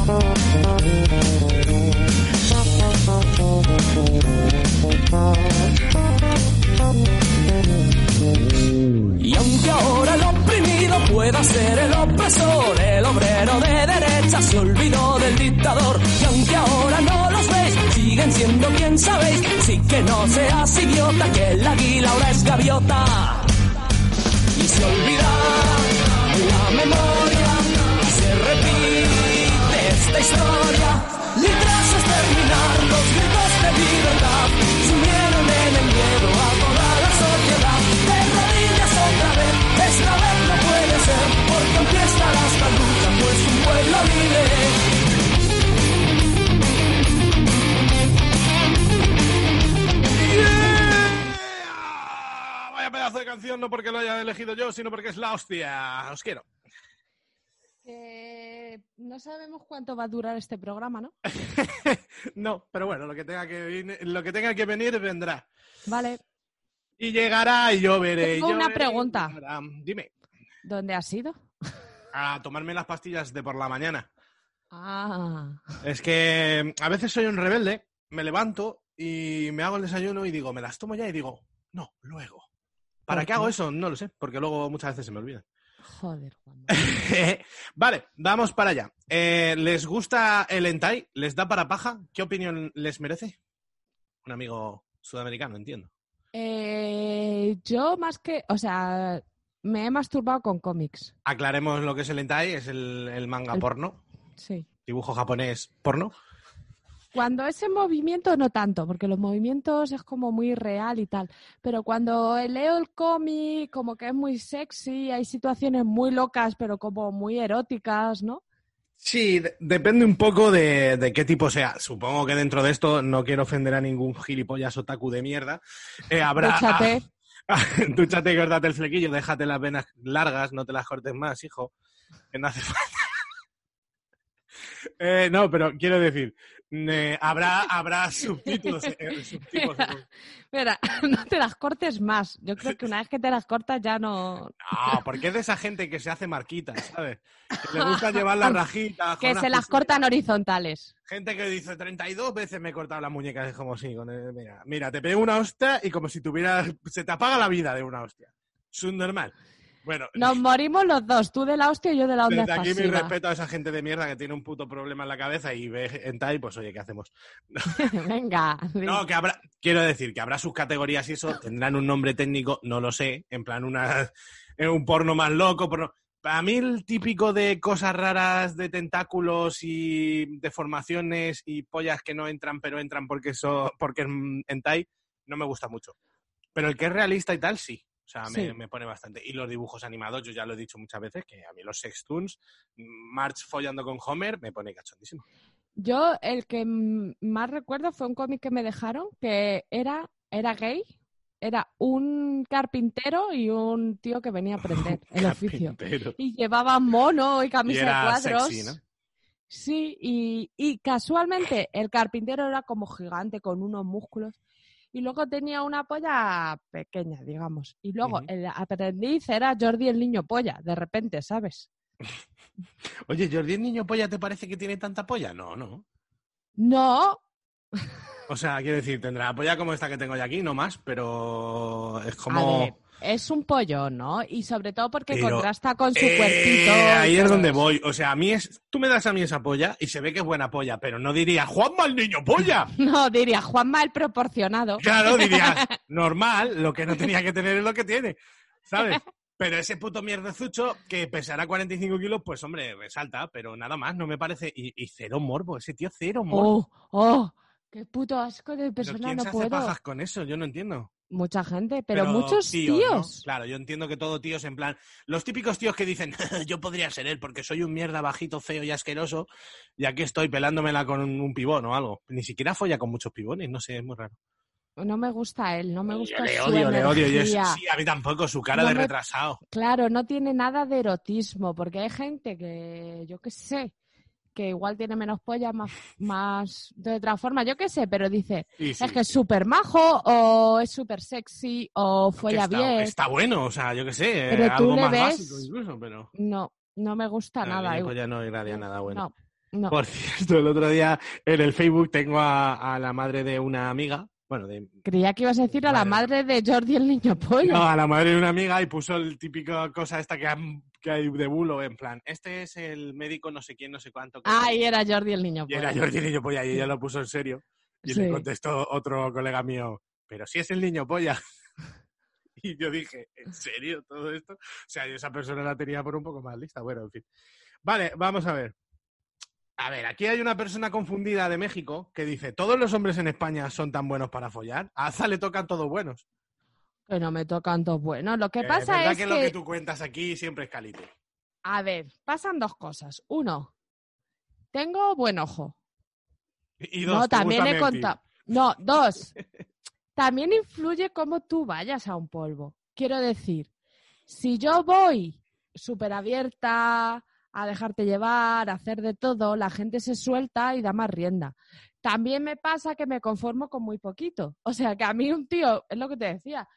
Y aunque ahora el oprimido pueda ser el opresor, el obrero de derecha se olvidó del dictador. Y aunque ahora no los veis, siguen siendo quien sabéis. Sí que no seas idiota, que el águila ahora es gaviota. Y se olvida canción, no porque lo haya elegido yo, sino porque es la hostia. Os quiero. Eh, no sabemos cuánto va a durar este programa, ¿no? no, pero bueno, lo que tenga que, vin- lo que, tenga que venir vendrá. Vale. Y llegará y yo veré. Tengo yo una veré pregunta. Dime, ¿Dónde has ido? a tomarme las pastillas de por la mañana. Ah. Es que a veces soy un rebelde, me levanto y me hago el desayuno y digo, me las tomo ya y digo, no, luego. ¿Para ¿Por qué hago eso? No lo sé, porque luego muchas veces se me olvida. Joder, Juan. vale, vamos para allá. Eh, ¿Les gusta el hentai? ¿Les da para paja? ¿Qué opinión les merece? Un amigo sudamericano, entiendo. Eh, yo más que, o sea, me he masturbado con cómics. Aclaremos lo que es el hentai, es el, el manga El- porno, Sí. dibujo japonés porno. Cuando es en movimiento no tanto, porque los movimientos es como muy real y tal. Pero cuando leo el cómic, como que es muy sexy, hay situaciones muy locas, pero como muy eróticas, ¿no? Sí, de- depende un poco de, de qué tipo sea. Supongo que dentro de esto no quiero ofender a ningún gilipollas otaku de mierda. Eh, habrá. Dúchate. Dúchate y córtate el flequillo, déjate las venas largas, no te las cortes más, hijo. Que no hace falta. Eh, no, pero quiero decir, eh, habrá, habrá subtítulos. eh. Mira, no te las cortes más. Yo creo que una vez que te las cortas ya no... No, porque es de esa gente que se hace marquitas, ¿sabes? Que le gusta llevar las rajitas. Que se las cortan horizontales. Gente que dice 32 veces me he cortado las muñecas, es como si, mira, mira, te pego una hostia y como si tuvieras, se te apaga la vida de una hostia. Es un normal. Bueno, Nos morimos los dos, tú de la hostia y yo de la onda desde aquí mi expansiva. respeto a esa gente de mierda que tiene un puto problema en la cabeza y ve en Tai, pues oye, ¿qué hacemos? Venga. No, que habrá, quiero decir, que habrá sus categorías y eso, tendrán un nombre técnico, no lo sé, en plan una, eh, un porno más loco, porno... Para mí el típico de cosas raras, de tentáculos y deformaciones y pollas que no entran, pero entran porque, eso, porque es en Tai, no me gusta mucho. Pero el que es realista y tal, sí. O sea, me, Sí. me pone bastante. Y los dibujos animados, yo ya lo he dicho muchas veces, que a mí los Sextoons, March follando con Homer, me pone cachondísimo. Yo el que más recuerdo fue un cómic que me dejaron que era, era gay. Era un carpintero y un tío que venía a aprender el oficio. Y llevaba mono y Y camisa era de cuadros. sexy, ¿no? Sí, y, y casualmente el carpintero era como gigante con unos músculos y luego tenía una polla pequeña, digamos. Y luego el aprendiz era Jordi el niño polla, de repente, ¿sabes? Oye, Jordi, ¿el niño polla te parece que tiene tanta polla? No, no. No, O sea, quiero decir, tendrá polla como esta que tengo yo aquí, no más, pero es como... es un pollo, ¿no? Y sobre todo porque Pero, contrasta con su Eh, cuerpito. ahí es donde voy. O sea, a mí es... Tú me das a mí esa polla y se ve que es buena polla, pero no diría, ¡Juanma el niño polla! No, diría Juanma el proporcionado. Claro, dirías, normal, lo que no tenía que tener es lo que tiene, ¿sabes? Pero ese puto mierdezucho que pesará 45 kilos, pues hombre, resalta, pero nada más, no me parece. Y, y cero morbo, ese tío cero morbo. Oh, oh, qué puto asco de ¿Pero persona, quién no se hace puedo. pajas con eso? Yo no entiendo. Mucha gente, pero, muchos tíos, tíos. ¿no? Claro, yo entiendo que todo tíos en plan. Los típicos tíos que dicen, yo podría ser él porque soy un mierda bajito, feo y asqueroso, y aquí estoy pelándomela con un, pibón o algo. Ni siquiera folla con muchos pibones, no sé, es muy raro. No me gusta él, no me gusta Yo le su odio, le odio. Sí, a mí tampoco, su cara No de me- retrasado. Claro, no tiene nada de erotismo, porque hay gente que, yo qué sé, que igual tiene menos polla, más, más de otra forma, yo qué sé, pero dice, Sí, sí, es que es súper majo, o es súper sexy, o folla está, bien. está bueno, o sea, yo qué sé, Pero eh, tú algo le más ves- básico incluso, pero. No, no me gusta No, nada. igual- ya no irradia nada bueno. No, no. Por cierto, el otro día en el Facebook tengo a, a la madre de una amiga, bueno, de, Creía que ibas a decir a la madre de Jordi el niño polla. No, a la madre de una amiga y puso el típico cosa esta que, han- que hay de bulo, en plan, este es el médico no sé quién, no sé cuánto. que- Ah, y era Jordi el niño y era Jordi Niño Polla y ella lo puso en serio. Y Sí. le contestó otro colega mío, pero si es el niño polla. Y yo dije, ¿en serio todo esto? O sea, yo esa persona la tenía por un poco más lista. Bueno, en fin. Vale, vamos a ver. A ver, aquí hay una persona confundida de México que dice, ¿todos los hombres en España son tan buenos para follar? A Aza le tocan todos buenos. Que no me tocan dos buenos. Lo que Eh, pasa verdad es que, que, lo que tú cuentas aquí siempre es calito. a ver, pasan dos cosas. Uno, tengo buen ojo. Y dos, no, también he contado. No, dos. también influye cómo tú vayas a un polvo. Quiero decir, si yo voy súper abierta a dejarte llevar, a hacer de todo, la gente se suelta y da más rienda. También me pasa que me conformo con muy poquito. O sea, que a mí un tío, es lo que te decía,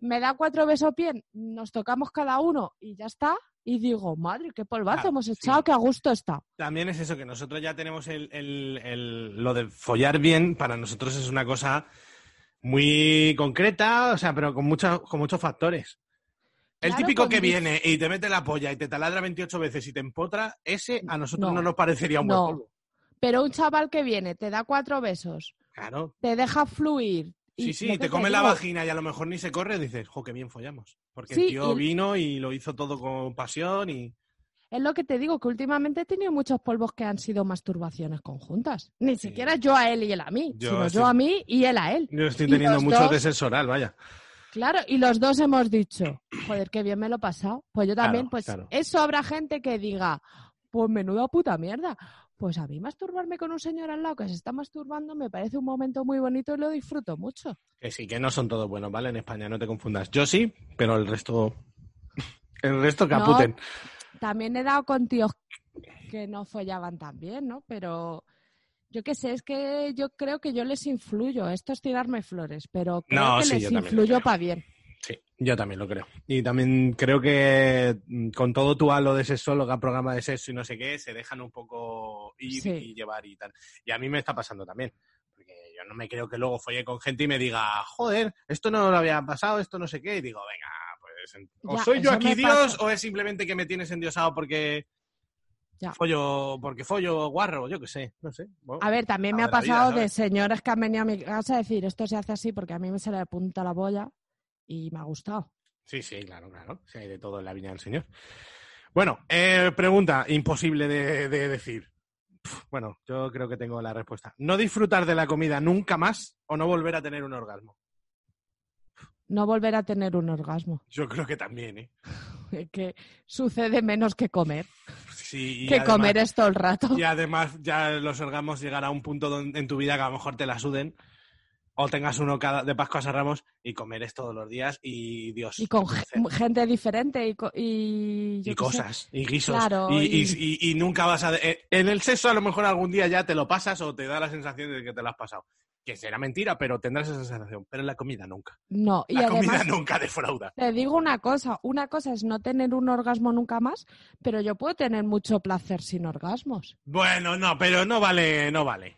me da cuatro besos bien, nos tocamos cada uno y ya está. Y digo, madre, qué polvazo Claro, hemos sí. echado, qué a gusto está. También es eso, que nosotros ya tenemos el, el- el- lo de follar bien, para nosotros es una cosa muy concreta, o sea, pero con, muchos con muchos factores. El Claro, típico que viene y te mete la polla y te taladra 28 veces y te empotra, ese a nosotros no, No, nos parecería un no. buen polvo. Pero un chaval que viene, te da cuatro besos, Claro. te deja fluir. Sí, sí, te come la vagina y a lo mejor ni se corre, dices, jo, qué bien follamos. Porque Sí, el tío y- vino y lo hizo todo con pasión y... Es lo que te digo, que últimamente he tenido muchos polvos que han sido masturbaciones conjuntas. Ni siquiera yo a él y él a mí, Yo sino estoy- yo a mí y él a él. Yo estoy Y teniendo mucho dos- de sexo oral, vaya. Claro, y los dos hemos dicho, joder, qué bien me lo he pasado. Pues yo también, Claro, pues claro. eso habrá gente que diga, pues menuda puta mierda. Pues a mí masturbarme con un señor al lado que se está masturbando me parece un momento muy bonito y lo disfruto mucho. Que sí, que no son todos buenos, ¿vale? En España, no te confundas. Yo sí, pero el resto. El resto caputen. También he dado con tíos que no follaban tan bien, ¿no? Pero yo qué sé, es que yo creo que yo les influyo. Esto es tirarme flores, pero creo No, que sí, les influyo para bien. Sí, yo también lo creo. Y también creo que mm, con todo tu halo de sexóloga, programa de sexo y no sé qué, se dejan un poco Sí. y llevar y tal. Y a mí me está pasando también. Porque yo no me creo que luego folle con gente y me diga, joder, esto no lo había pasado, esto no sé qué. Y digo, venga, pues o Ya, soy yo aquí Dios pasa. o es simplemente que me tienes endiosado porque Ya. follo, porque follo guarro, yo qué sé, no sé. Bueno, A ver, también me ha vida, pasado de señores que han venido a mi casa a decir esto se hace así porque a mí me se le punta la boya y me ha gustado. Sí, sí, claro, claro. Sí, hay de todo en la viña del Señor. Bueno, eh, pregunta imposible de, de decir. Bueno, yo creo que tengo la respuesta. ¿No disfrutar de la comida nunca más o no volver a tener un orgasmo? No volver a tener un orgasmo, Yo creo que también, ¿eh? que sucede menos que comer, Sí, que además- comer es todo el rato. Y además ya los orgasmos llegará a un punto don- en tu vida que a lo mejor te la suden o tengas uno cada, de Pascua a Ramos y comer es todos los días y Dios. Y con gente diferente y, co- y, sé. cosas, y guisos. Claro, y, y- nunca vas a... eh, En el sexo a lo mejor algún día ya te lo pasas o te da la sensación de que te lo has pasado. Que será mentira, pero tendrás esa sensación. Pero en la comida nunca. No, y La comida nunca defrauda. te digo una cosa, una cosa es no tener un orgasmo nunca más, pero yo puedo tener mucho placer sin orgasmos. Bueno, no, pero no vale, no vale.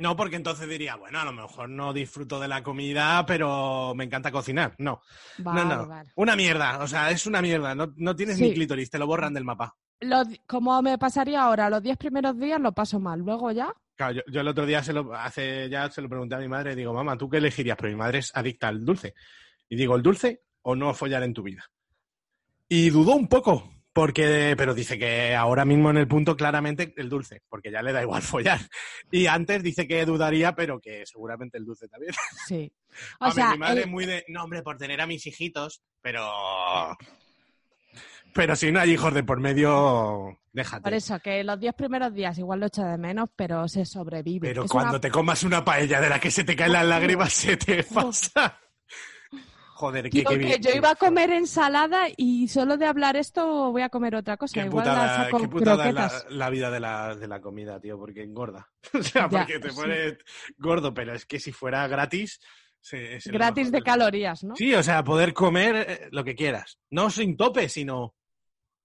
No, porque entonces diría, bueno, a lo mejor no disfruto de la comida, pero me encanta cocinar. No, Vale, no, no. vale. Una mierda, o sea, es una mierda. No, no tienes Sí. ni clítoris, te lo borran del mapa. Lo di- como me pasaría ahora, los 10 primeros días lo paso mal, luego ya, Claro, yo, yo el otro día se lo, hace, ya se lo pregunté a mi madre, digo, mamá, ¿tú qué elegirías? Pero mi madre es adicta al dulce. Y digo, ¿el dulce o no follar en tu vida? Y dudó un poco, porque, pero dice que ahora mismo en el punto claramente el dulce, porque ya le da igual follar. Y antes dice que dudaría, pero que seguramente el dulce también. sí. O Hombre, sea, mi madre el- es muy de, no, hombre, por tener a mis hijitos, pero... Pero si no hay hijos de por medio, déjate. por eso, que los 10 primeros días igual lo echo de menos, pero se sobrevive. Pero Es cuando una- te comas una paella de la que se te caen las lágrimas, se te pasa. Joder, qué, qué bien- yo iba a comer ensalada y solo de hablar esto voy a comer otra cosa. Qué Igual la putada, saco qué putada la, croquetas. la vida de la, de la comida, tío, porque engorda. O sea, Ya, porque te sí. pones gordo, pero es que si fuera gratis... se- se lo Gratis de calorías, ¿no? Sí, o sea, poder comer eh, lo que quieras. No sin tope, sino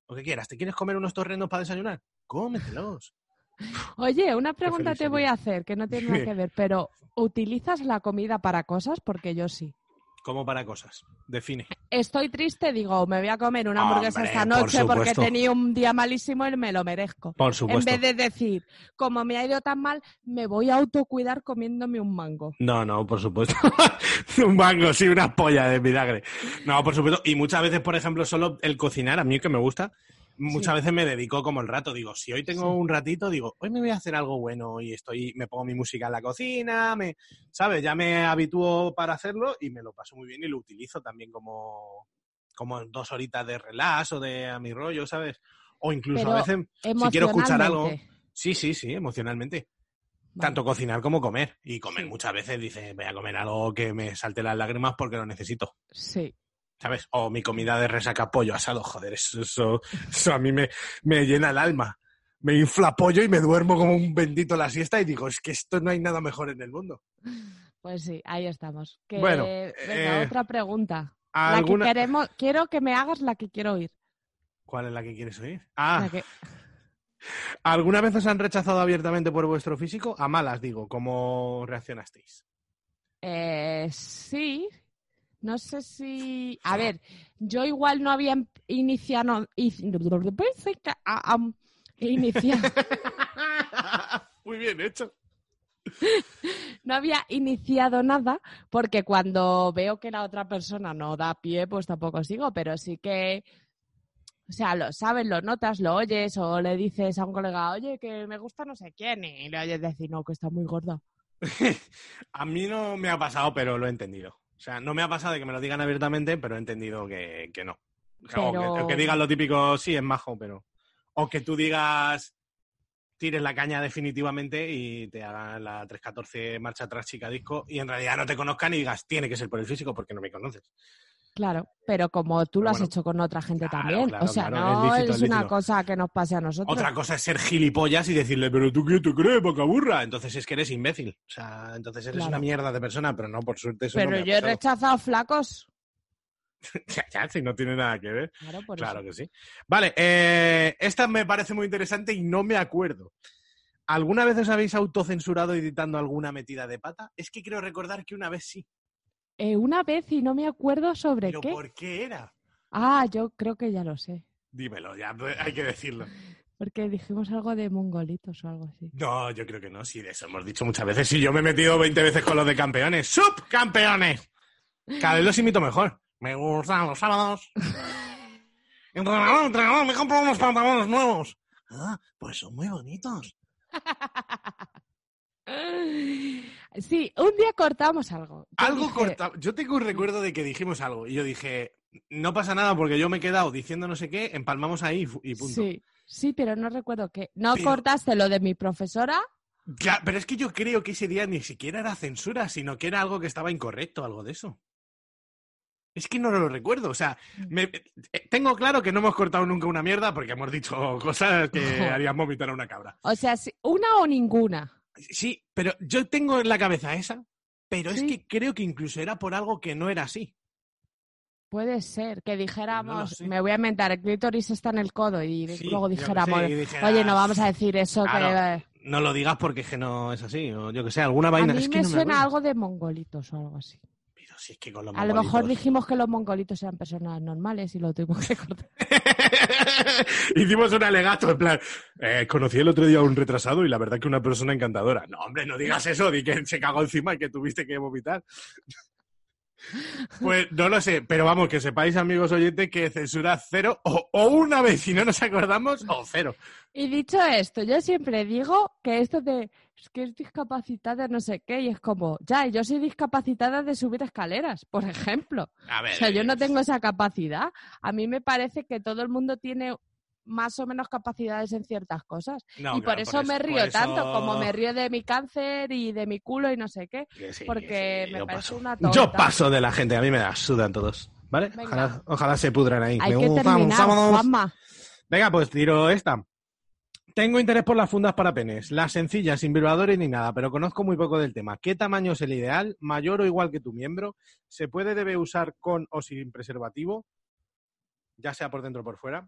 lo que quieras. ¿Te quieres comer unos torrenos para desayunar? Cómetelos. Oye, una pregunta te voy a hacer que no tiene nada que ver, pero ¿utilizas la comida para cosas? Porque yo sí. Como para cosas. Define. Estoy triste, digo, me voy a comer una hamburguesa Hombre, esta por noche porque he supuesto. tenido un día malísimo y me lo merezco. Por En supuesto. vez de decir, como me ha ido tan mal, me voy a autocuidar comiéndome un mango. No, no, por supuesto. un mango, sí, una polla de vinagre. No, por supuesto. Y muchas veces, por ejemplo, solo el cocinar, a mí que me gusta, muchas Sí. veces me dedico como el rato. Digo, si hoy tengo Sí. un ratito, digo, hoy me voy a hacer algo bueno y estoy, me pongo mi música en la cocina, me, ¿sabes? Ya me habitúo para hacerlo y me lo paso muy bien y lo utilizo también como, como dos horitas de relax o de a mi rollo, ¿sabes? O incluso a veces, si quiero escuchar algo. Sí, sí, sí, emocionalmente. Vale. Tanto cocinar como comer. Y comer Sí. muchas veces dice, voy a comer algo que me salte las lágrimas porque lo necesito. Sí. ¿Sabes? O mi comida de resaca pollo asado. Joder, eso, eso, eso a mí me, me llena el alma. Me infla pollo y me duermo como un bendito la siesta y digo, es que esto no hay nada mejor en el mundo. Pues sí, ahí estamos. Que- Bueno, venga, eh, otra pregunta. La que ¿Alguna... queremos, quiero que me hagas la que quiero oír. ¿Cuál es la que quieres oír? Ah, que- ¿alguna vez os han rechazado abiertamente por vuestro físico? A malas, digo. ¿Cómo reaccionasteis? Eh, sí. No sé si. A ver, yo igual no había iniciado. Iniciado. Muy bien hecho. no había iniciado nada porque cuando veo que la otra persona no da pie, pues tampoco sigo, pero sí que, o sea, lo sabes, lo notas, lo oyes o le dices a un colega, oye, que me gusta no sé quién y le oyes decir, no, que está muy gorda. A mí no me ha pasado, pero lo he entendido. O sea, no me ha pasado de que me lo digan abiertamente, pero he entendido que, que no. O, que, Pero- o que digan lo típico, sí, es majo, pero... O que tú digas, tires la caña definitivamente y te hagan la 314 marcha atrás chica disco y en realidad no te conozcan y digas, tiene que ser por el físico porque no me conoces. Claro, pero como tú lo has Bueno, hecho con otra gente claro, también. claro, o sea, claro, no es lícito, es es una cosa que nos pase a nosotros. Otra cosa es ser gilipollas y decirle, pero tú qué te crees, boca burra. Entonces es que eres imbécil. O sea, entonces eres una mierda de persona, pero no, por suerte eso pero no me ha yo he rechazado flacos. Ya, ya, si no tiene nada que ver. Claro, por Claro eso. que sí. Vale, eh, esta me parece muy interesante y no me acuerdo. ¿Alguna vez os habéis autocensurado editando alguna metida de pata? Es que creo recordar que una vez sí. Eh, una vez y no me acuerdo sobre ¿Pero qué. por qué era? Ah, yo creo que ya lo sé. Dímelo, ya pues, hay que decirlo. Porque dijimos algo de mongolitos o algo así. No, yo creo que no, sí, de eso hemos dicho muchas veces. Sí, yo me he metido 20 veces con los de campeones. ¡Subcampeones! Cada vez los imito mejor. Me gustan los sábados. Entrenador, entrenador, me compro unos pantalones nuevos. Ah, pues son muy bonitos. Sí, un día cortamos algo. Yo Algo dije. Yo tengo un recuerdo de que dijimos algo y yo dije, no pasa nada porque yo me he quedado diciendo no sé qué, empalmamos ahí y punto. Sí, sí, pero no recuerdo que. ¿No Pero- cortaste lo de mi profesora? Cla- pero es que yo creo que ese día ni siquiera era censura, sino que era algo que estaba incorrecto, algo de eso. Es que no lo recuerdo. O sea, me- eh, tengo claro que no hemos cortado nunca una mierda porque hemos dicho cosas que harían vomitar a una cabra. O sea, una o ninguna. Sí, pero yo tengo en la cabeza esa, pero es que creo que incluso era por algo que no era así. Puede ser que dijéramos, me voy a inventar, el clítoris está en el codo y Sí, luego sé, dijéramos, y oye, no vamos a decir eso claro, que... No lo digas porque es que no es así, o yo que sé, alguna A vaina. mí es que me no suena algo de mongolitos o algo así. Pero si es que con los A lo mejor dijimos que los mongolitos eran personas normales y lo tuvimos que cortar. Hicimos un alegato, en plan, eh, conocí el otro día a un retrasado y la verdad que una persona encantadora. No, hombre, no digas eso, di que se cagó encima y que tuviste que vomitar. Pues no lo sé, pero vamos, que sepáis, amigos oyentes, que censura cero o, o una vez, si no nos acordamos, o cero. Y dicho esto, yo siempre digo que esto de es que es discapacitada no sé qué, y es como, ya, yo soy discapacitada de subir escaleras, por ejemplo. A ver. O sea, yo no tengo esa capacidad. A mí me parece que todo el mundo tiene más o menos capacidades en ciertas cosas. No, y por eso me río tanto, eso- como me río de mi cáncer y de mi culo y no sé qué, sí, porque sí, me yo parece paso. una tonta. Yo paso de la gente, a mí me da sudan todos. ¿Vale? Ojalá, ojalá se pudran ahí. Hay Me que terminar. Juanma. Venga, pues tiro esta. Tengo interés por las fundas para penes, las sencillas, sin vibradores ni nada, pero conozco muy poco del tema. ¿Qué tamaño es el ideal? ¿Mayor o igual que tu miembro? ¿Se puede debe usar con o sin preservativo? Ya sea por dentro o por fuera.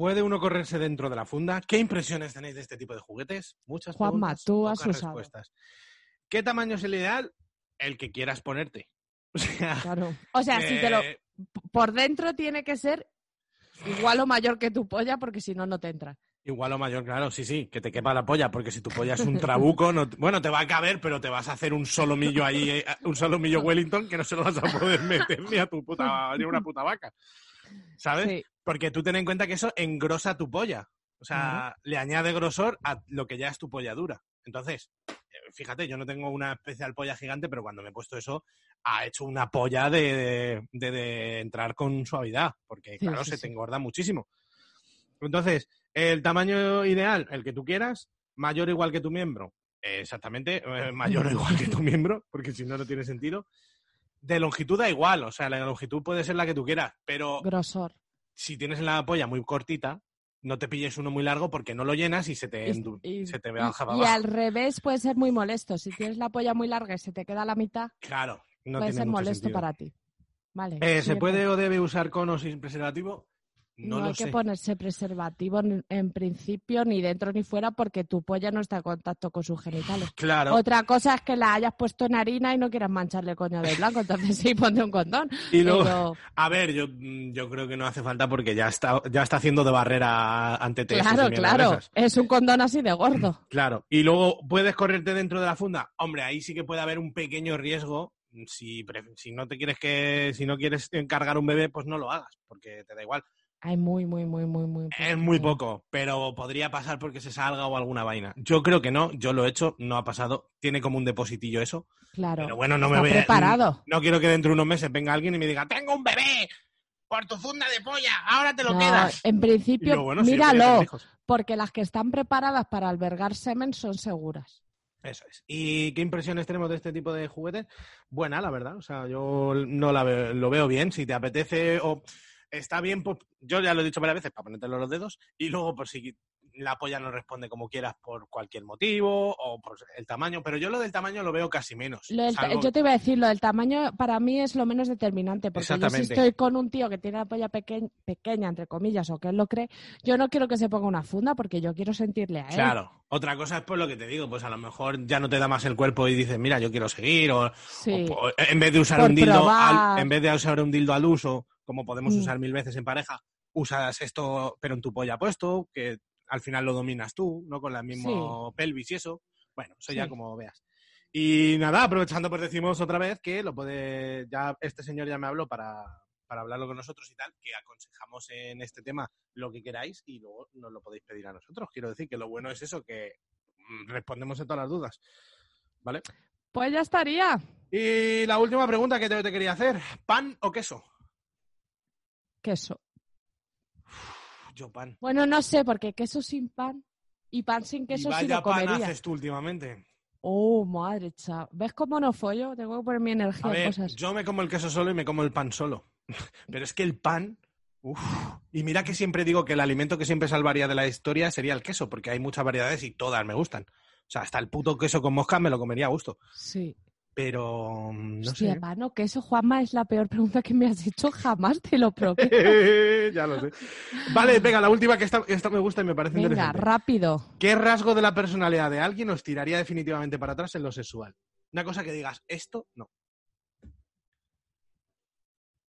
¿Puede uno correrse dentro de la funda? ¿Qué impresiones tenéis de este tipo de juguetes? Muchas Juanma, preguntas, tú has usado. respuestas. ¿Qué tamaño es el ideal? El que quieras ponerte. O sea, Claro. O sea, si te lo, eh, por dentro tiene que ser igual o mayor que tu polla, porque si no, no te entra. Igual o mayor, claro, sí, sí, que te quepa la polla, porque si tu polla es un trabuco, no, bueno, te va a caber, pero te vas a hacer un solo millo ahí, eh, un solo millo Wellington que no se lo vas a poder meter ni a tu puta, ni a una puta vaca. ¿Sabes? Sí. Porque tú ten en cuenta que eso engrosa tu polla. O sea, le añade grosor a lo que ya es tu polla dura. Entonces, eh, fíjate, yo no tengo una especial polla gigante, pero cuando me he puesto eso, ha hecho una polla de, de- de entrar con suavidad, porque Sí, claro, sí, se sí. te engorda muchísimo. Entonces, el tamaño ideal, el que tú quieras, mayor o igual que tu miembro. Eh, exactamente, eh, mayor o igual que tu miembro, porque si no, no tiene sentido. De longitud da igual, o sea, la longitud puede ser la que tú quieras, pero Grosor. Si tienes la polla muy cortita, no te pilles uno muy largo porque no lo llenas y se te, Y- y- se te Y, baja y abajo. al revés puede ser muy molesto. Si tienes la polla muy larga y se te queda la mitad, Claro, no puede tiene ser mucho molesto sentido. para ti. Vale. Eh, ¿Se puede o debe usar con o sin preservativo? No, hay que sé. ponerse preservativo en, en principio, ni dentro ni fuera, porque tu polla no está en contacto con sus genitales. Claro. Otra cosa es que la hayas puesto en harina y no quieras mancharle el coño de blanco, entonces sí, ponte un condón. Y luego, Pero, a ver, yo, yo creo que no hace falta porque ya está, ya está haciendo de barrera ante y claro, claro, es un condón así de gordo. Claro. Y luego, ¿puedes correrte dentro de la funda? Hombre, ahí sí que puede haber un pequeño riesgo. Si, si no te quieres que, si no quieres encargar un bebé, pues no lo hagas, porque te da igual. Hay muy, muy, muy, muy, muy. Es muy poco, pero podría pasar porque se salga o alguna vaina. Yo creo que no, yo lo he hecho, no ha pasado. Tiene como un depositillo eso. Claro. Pero bueno, no me voy preparado. No quiero que dentro de unos meses venga alguien y me diga, tengo un bebé por tu funda de polla, ahora te lo No, quedas. en principio, luego, bueno, míralo, porque las que están preparadas para albergar semen son seguras. Eso es. ¿Y qué impresiones tenemos de este tipo de juguetes? Buena, la verdad. O sea, yo no la veo, lo veo bien. Si te apetece o está bien, pues, yo ya lo he dicho varias veces para ponértelo los dedos y luego por si la polla no responde como quieras por cualquier motivo o por el tamaño, pero yo lo del tamaño lo veo casi menos. Salvo- Yo te iba a decir, lo del tamaño para mí es lo menos determinante, porque yo si estoy con un tío que tiene la polla peque- pequeña, entre comillas, o que él lo cree, yo no quiero que se ponga una funda porque yo quiero sentirle a él. Claro. Otra cosa es por lo que te digo, pues a lo mejor ya no te da más el cuerpo y dices, mira, yo quiero seguir, o, Sí. o- o en vez de usar Por un dildo al, en vez de usar un dildo al uso, como podemos Mm. usar mil veces en pareja, usas esto pero en tu polla puesto, que al final lo dominas tú, ¿no? Con la mismo pelvis y eso. Bueno, eso ya Sí. como veas. Y nada, aprovechando, pues decimos otra vez que lo puede, ya este señor ya me habló para, para hablarlo con nosotros y tal, que aconsejamos en este tema lo que queráis y luego nos lo podéis pedir a nosotros. Quiero decir que lo bueno es eso, que mm, respondemos a todas las dudas. ¿Vale? Pues ya estaría. Y la última pregunta que te, te quería hacer, ¿pan o queso? Queso. Yo pan. Bueno, no sé, porque queso sin pan y pan sin y queso sí vaya lo pan comería. haces tú últimamente. Oh, madre chao. ¿Ves cómo no follo? Tengo que poner mi energía A en ver, cosas. yo me como el queso solo y me como el pan solo. Pero es que el pan... uf. Y mira que siempre digo que el alimento que siempre salvaría de la historia sería el queso, porque hay muchas variedades y todas me gustan. O sea, hasta el puto queso con mosca me lo comería a gusto. Sí. Pero... mm, No Hostia, sé. pan o queso, Juanma, es la peor pregunta que me has hecho jamás, te lo prometo. ya lo sé. Vale, venga, la última que esta, esta me gusta y me parece Venga, interesante. rápido. ¿Qué rasgo de la personalidad de alguien os tiraría definitivamente para atrás en lo sexual? Una cosa que digas, esto no.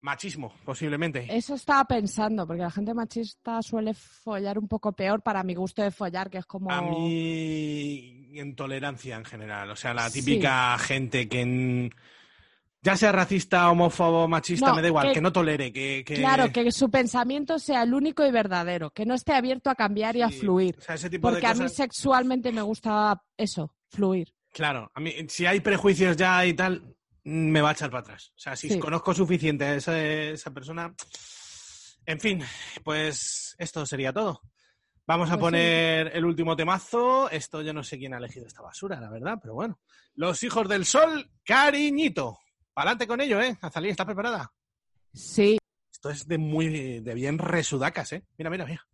Machismo, posiblemente. Eso estaba pensando, porque la gente machista suele follar un poco peor para mi gusto de follar, que es como... A mí, intolerancia en general. O sea, la Sí. típica gente que, en- ya sea racista, homófobo, machista, No, me da igual, que, que- no tolere, que... que- Claro, que su pensamiento sea el único y verdadero, que no esté abierto a cambiar y a fluir. O sea, ese tipo Porque de a mí sexualmente me gusta eso, fluir. Claro, a mí, si hay prejuicios ya y tal, me va a echar para atrás. O sea, si Sí. conozco suficiente a esa, esa persona. En fin, pues esto sería todo. Vamos a Pues sí. poner el último temazo. Esto yo no sé quién ha elegido esta basura, la verdad, pero bueno. Los hijos del sol, cariñito. Pa'lante con ello, ¿eh? Azalí, ¿estás preparada? Sí. Esto es de muy de bien resudacas, ¿eh? Mira, mira, mira.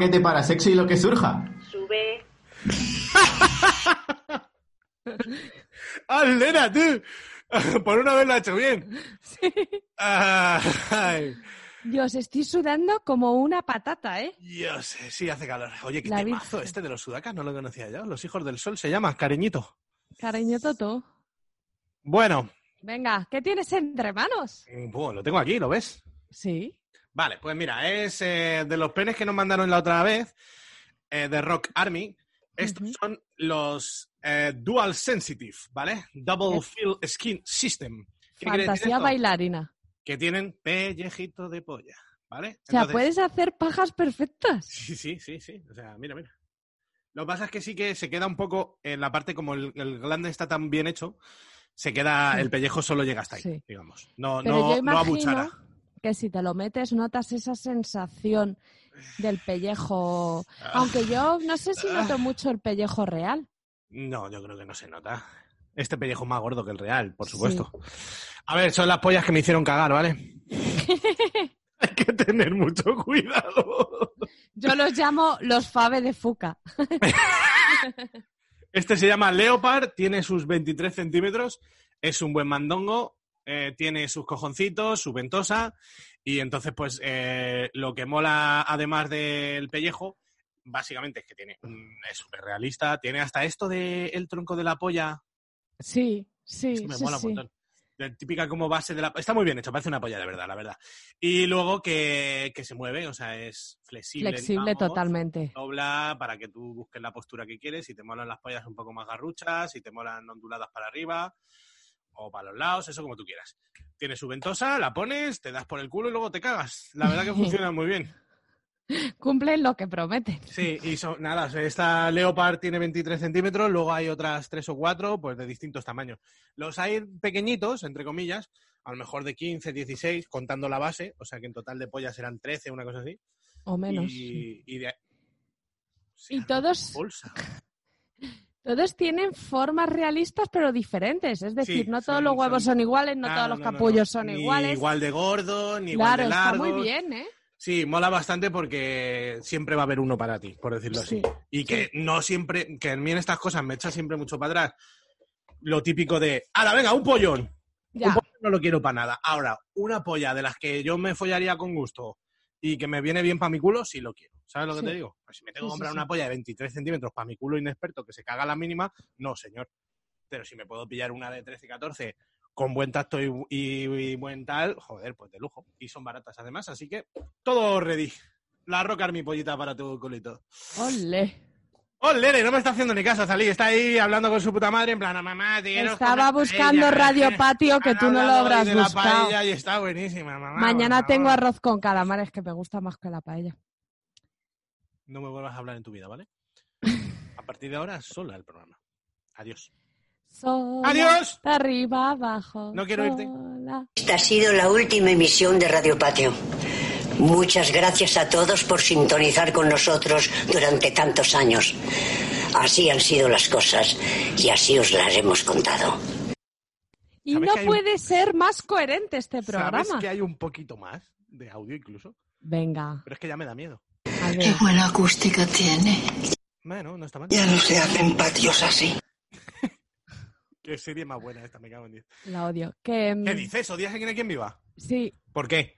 Paquete para sexo y lo que surja. sube. ¡Alera, tú! Por una vez lo ha hecho bien. Ah, ay. Dios, estoy sudando como una patata, ¿eh? Dios, sí hace calor. Oye, qué La temazo Virgen. este de los sudacas, no lo conocía yo. Los hijos del sol se llama, cariñito. Cariño Toto. Bueno, Venga, ¿qué tienes entre manos? mm, buah, lo tengo aquí, ¿lo ves? Sí. Vale, pues mira, es eh, de los penes que nos mandaron la otra vez, eh, de Rock Army. Estos son los eh, Dual Sensitive, ¿vale? Double Fill Skin System. ¿Qué quiere decir Fantasía bailarina. Que tienen pellejito de polla, ¿vale? O sea, Entonces- puedes hacer pajas perfectas. Sí, sí, sí, sí. O sea, mira, mira. Lo que pasa es que sí que se queda un poco en la parte, como el, el glande está tan bien hecho, se queda, Sí. el pellejo solo llega hasta ahí, Sí. digamos. No, Pero no, no abuchara. Que si te lo metes notas esa sensación del pellejo. Ah. Aunque yo no sé si noto mucho el pellejo real. No, yo creo que no se nota. Este pellejo es más gordo que el real, por supuesto. A ver, son las pollas que me hicieron cagar, ¿vale? Hay que tener mucho cuidado. Yo los llamo los Fave de Fuca. Este se llama Leopard, tiene sus 23 centímetros, es un buen mandongo, eh, tiene sus cojoncitos, su ventosa, y entonces, pues, eh, lo que mola, además del pellejo, básicamente es que tiene un- es súper realista, tiene hasta esto del tronco de la polla, Sí, sí, me sí, mola sí. un montón. De típica como base de la... Está muy bien hecho, parece una polla de verdad, la verdad. Y luego que, que se mueve, o sea, es flexible. Flexible digamos, totalmente. Dobla para que tú busques la postura que quieres. Si te molan las pollas un poco más garruchas, si te molan onduladas para arriba o para los lados, eso como tú quieras. Tiene su ventosa, la pones, te das por el culo y luego te cagas. La verdad que funciona muy bien. Cumplen lo que prometen. Sí, y son, nada, esta Leopard tiene 23 centímetros, luego hay otras tres o cuatro, pues de distintos tamaños. Los hay pequeñitos, entre comillas, a lo mejor de 15, 16, contando la base, o sea que en total de pollas eran 13, una cosa así. O menos. Y, y de- Y todos, bolsa. Todos tienen formas realistas pero diferentes. Es decir, Sí, no todos son- los huevos son- son, iguales, no Claro, todos los no, no, no. capullos son Ni iguales. igual de gordo, ni igual claro, de está largo. muy bien, ¿eh? Sí, mola bastante porque siempre va a haber uno para ti, por decirlo así. Sí, Y que no siempre, que a mí en estas cosas me echa siempre mucho para atrás. Lo típico de, ¡Hala, venga, un pollón! Ya. Un pollón no lo quiero para nada. Ahora, una polla de las que yo me follaría con gusto y que me viene bien para mi culo, sí lo quiero. ¿Sabes lo que Sí. te digo? Pues si me tengo que sí, comprar sí. una polla de 23 centímetros para mi culo inexperto que se caga a la mínima, no, señor. Pero si me puedo pillar una de 13 y 14 con buen tacto y, y- y buen tal, joder, pues de lujo. Y son baratas además, así que todo ready. La rocar mi pollita para tu culito. Ole. ¡Oh, Lere! No me está haciendo ni caso, Salí. Está ahí hablando con su puta madre, en plan, "Ah, mamá, te Estaba buscando paella". Radio Patio que tú no lo habrás de la buscado. paella y está buenísima, mamá. Mañana tengo arroz con calamares que me gusta más que la paella. No me vuelvas a hablar en tu vida, ¿vale? A partir de ahora, sola el programa. Adiós. Sola, ¡Adiós! Arriba abajo. No quiero irte. Esta ha sido la última emisión de Radio Patio. Muchas gracias a todos por sintonizar con nosotros durante tantos años. Así han sido las cosas y así os las hemos contado. Y ¿Sabes no un- puede ser más coherente este programa. ¿Sabes que hay un poquito más de audio incluso? Venga, Pero es que ya me da miedo. ver. buena acústica tiene. Bueno, no está mal. Ya no se hacen patios así. Qué serie más buena esta, me cago en diez. La odio. Que, mm, ¿Qué dices? ¿Odias a Aquí no hay quien viva? Sí, ¿Por qué?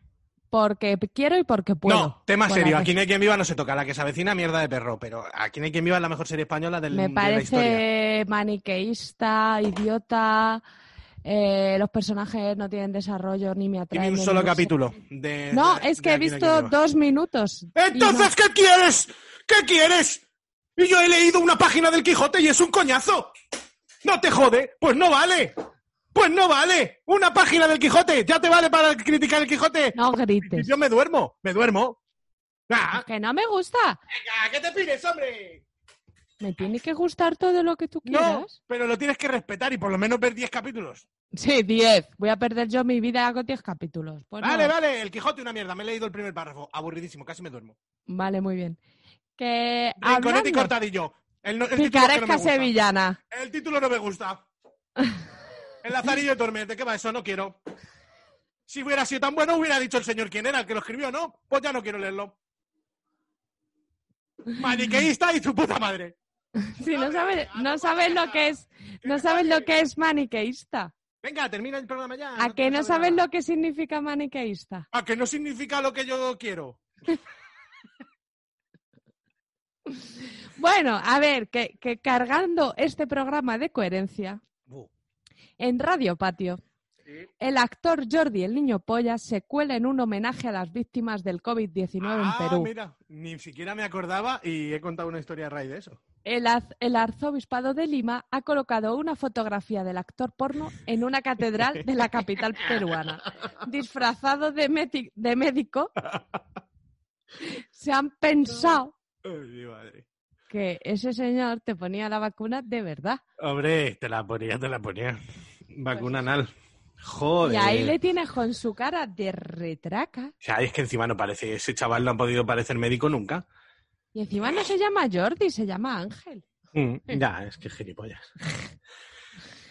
Porque quiero y porque puedo. no, tema serio. las Aquí no hay quien viva no se toca. La que se avecina, mierda de perro. Pero Aquí no hay quien viva es la mejor serie española del, Me de la historia. parece maniqueísta, idiota. eh, los personajes no tienen desarrollo ni me atraen. un solo capítulo. De, No, de- es que he visto dos minutos. Entonces, ¿qué quieres? ¿Qué quieres? Y yo he leído una página del Quijote y es un coñazo. ¿No te jode? Pues no vale. Pues no vale. Una página del Quijote. ¿Ya te vale para criticar el Quijote? No, no grites. Yo me duermo. Me duermo. Ah, Que no me gusta. venga, ¿qué te pides, hombre? Me tiene que gustar todo lo que tú No, quieras. pero lo tienes que respetar y por lo menos ver 10 capítulos. Sí, 10. Voy a perder yo mi vida con 10 capítulos. Pues vale, no. vale. El Quijote una mierda. Me he leído el primer párrafo. Aburridísimo. Casi me duermo. Vale, muy bien. Que Rinconete y cortadillo. El, no- el no picaresca sevillana. El título no me gusta. El Lazarillo de Tormenta, ¿qué va eso? No quiero. Si hubiera sido tan bueno, hubiera dicho el señor quién era el que lo escribió, ¿no? Pues ya no quiero leerlo. Maniqueísta y tu puta madre. Si no sabes, no sabes lo que es, no sabes lo que es maniqueísta. Venga, termina el programa ya. ¿A que no sabes lo que significa maniqueísta? A que no significa lo que yo quiero. Bueno, a ver, que, que cargando este programa de coherencia. En Radio Patio el actor Jordi, el niño polla, se cuela en un homenaje a las víctimas del COVID-19 Ah, en Perú. mira, ni siquiera me acordaba y he contado una historia a raíz de eso. El, az- el arzobispado de Lima ha colocado una fotografía del actor porno en una catedral de la capital peruana. Disfrazado de, meti- de médico, se han pensado Ay, mi madre. que ese señor te ponía la vacuna de verdad. Hombre, te la ponía, te la ponía. Vacuna anal. Joder. Y ahí le tienes con su cara de retraca. O sea, es que encima no parece, ese chaval no ha podido parecer médico nunca. Y encima no se llama Jordi, se llama Ángel. Mm, ya, es que gilipollas.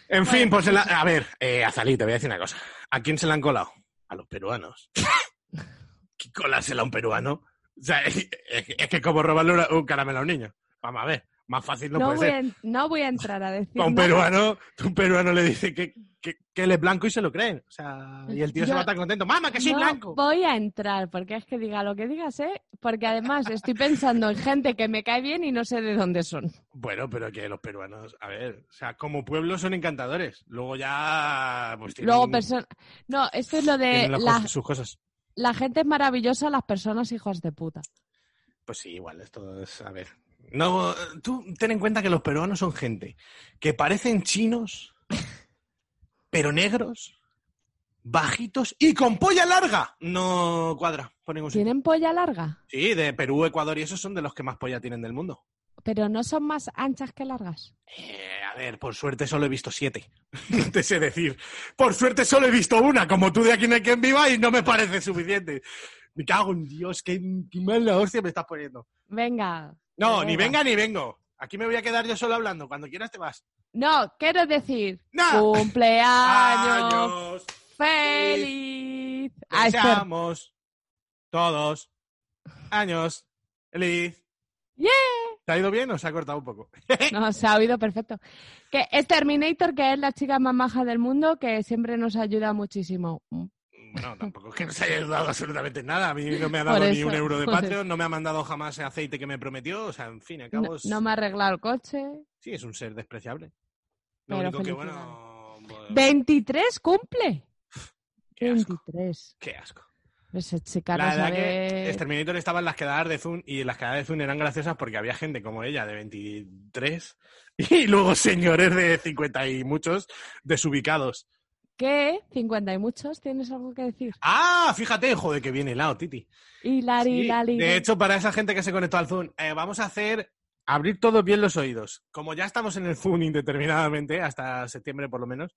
En fin, pues en la- a ver, eh, Azalí, te voy a decir una cosa. ¿A quién se la han colado? A los peruanos. ¿Qué colársela a un peruano? O sea, es, es que- es que como robarle un caramelo a un niño. Vamos a ver, más fácil no, No, puede voy ser. a, no voy a entrar a decir A un peruano, un peruano le dice que, que, que él es blanco y se lo creen. O sea, y el tío se va tan contento. ¡Mamá, que soy No blanco! voy a entrar, porque es que diga lo que digas, ¿eh? Porque además estoy pensando en gente que me cae bien y no sé de dónde son. Bueno, pero que los peruanos, a ver, o sea, como pueblo son encantadores. Luego ya, pues tienen, Luego, perso- No, esto es lo de la, sus cosas. la gente es maravillosa, las personas hijos de puta. Pues sí, igual, esto es, a ver. No, tú ten en cuenta que los peruanos son gente que parecen chinos, pero negros, bajitos y con polla larga. No cuadra por ningún sitio. ¿Tienen polla larga? Sí, de Perú, Ecuador y esos son de los que más polla tienen del mundo. Pero no son más anchas que largas. Eh, a ver, por suerte solo he visto siete. No te sé decir. Por suerte solo he visto una, como tú de aquí en el que en viva, y no me parece suficiente. Me cago en Dios, qué, qué mala hostia me estás poniendo. Venga. No, ni venga ni vengo. Aquí me voy a quedar yo solo hablando. Cuando quieras te vas. No, quiero decir, No. cumpleaños Años. feliz. Ah. Deseamos todos años. Feliz. ¡Yeah! ¿Te ha ido bien o se ha cortado un poco? No, se ha oído perfecto. Que es Terminator, que es la chica más maja del mundo, que siempre nos ayuda muchísimo. No, tampoco es que nos haya ayudado absolutamente en nada. A mí no me ha dado ni un euro de Patreon, no me ha mandado jamás el aceite que me prometió. O sea, en fin, acabo. No, no me ha arreglado el coche. Sí, es un ser despreciable. Lo Pero único que, felicidades. bueno. pues, 23 cumple. Qué asco. 23. Qué asco. Esa chica no La verdad que Exterminator estaba en las quedadas de Zoom y las quedadas de Zoom eran graciosas porque había gente como ella de 23 y luego señores de 50 y muchos desubicados. ¿Qué? 50 y muchos, ¿tienes algo que decir? Ah, fíjate, joder, que viene helado, Titi. Y Lari, Sí, Lari. de hecho, para esa gente que se conectó al Zoom, eh, vamos a hacer abrir todos bien los oídos. Como ya estamos en el Zoom indeterminadamente, hasta septiembre por lo menos,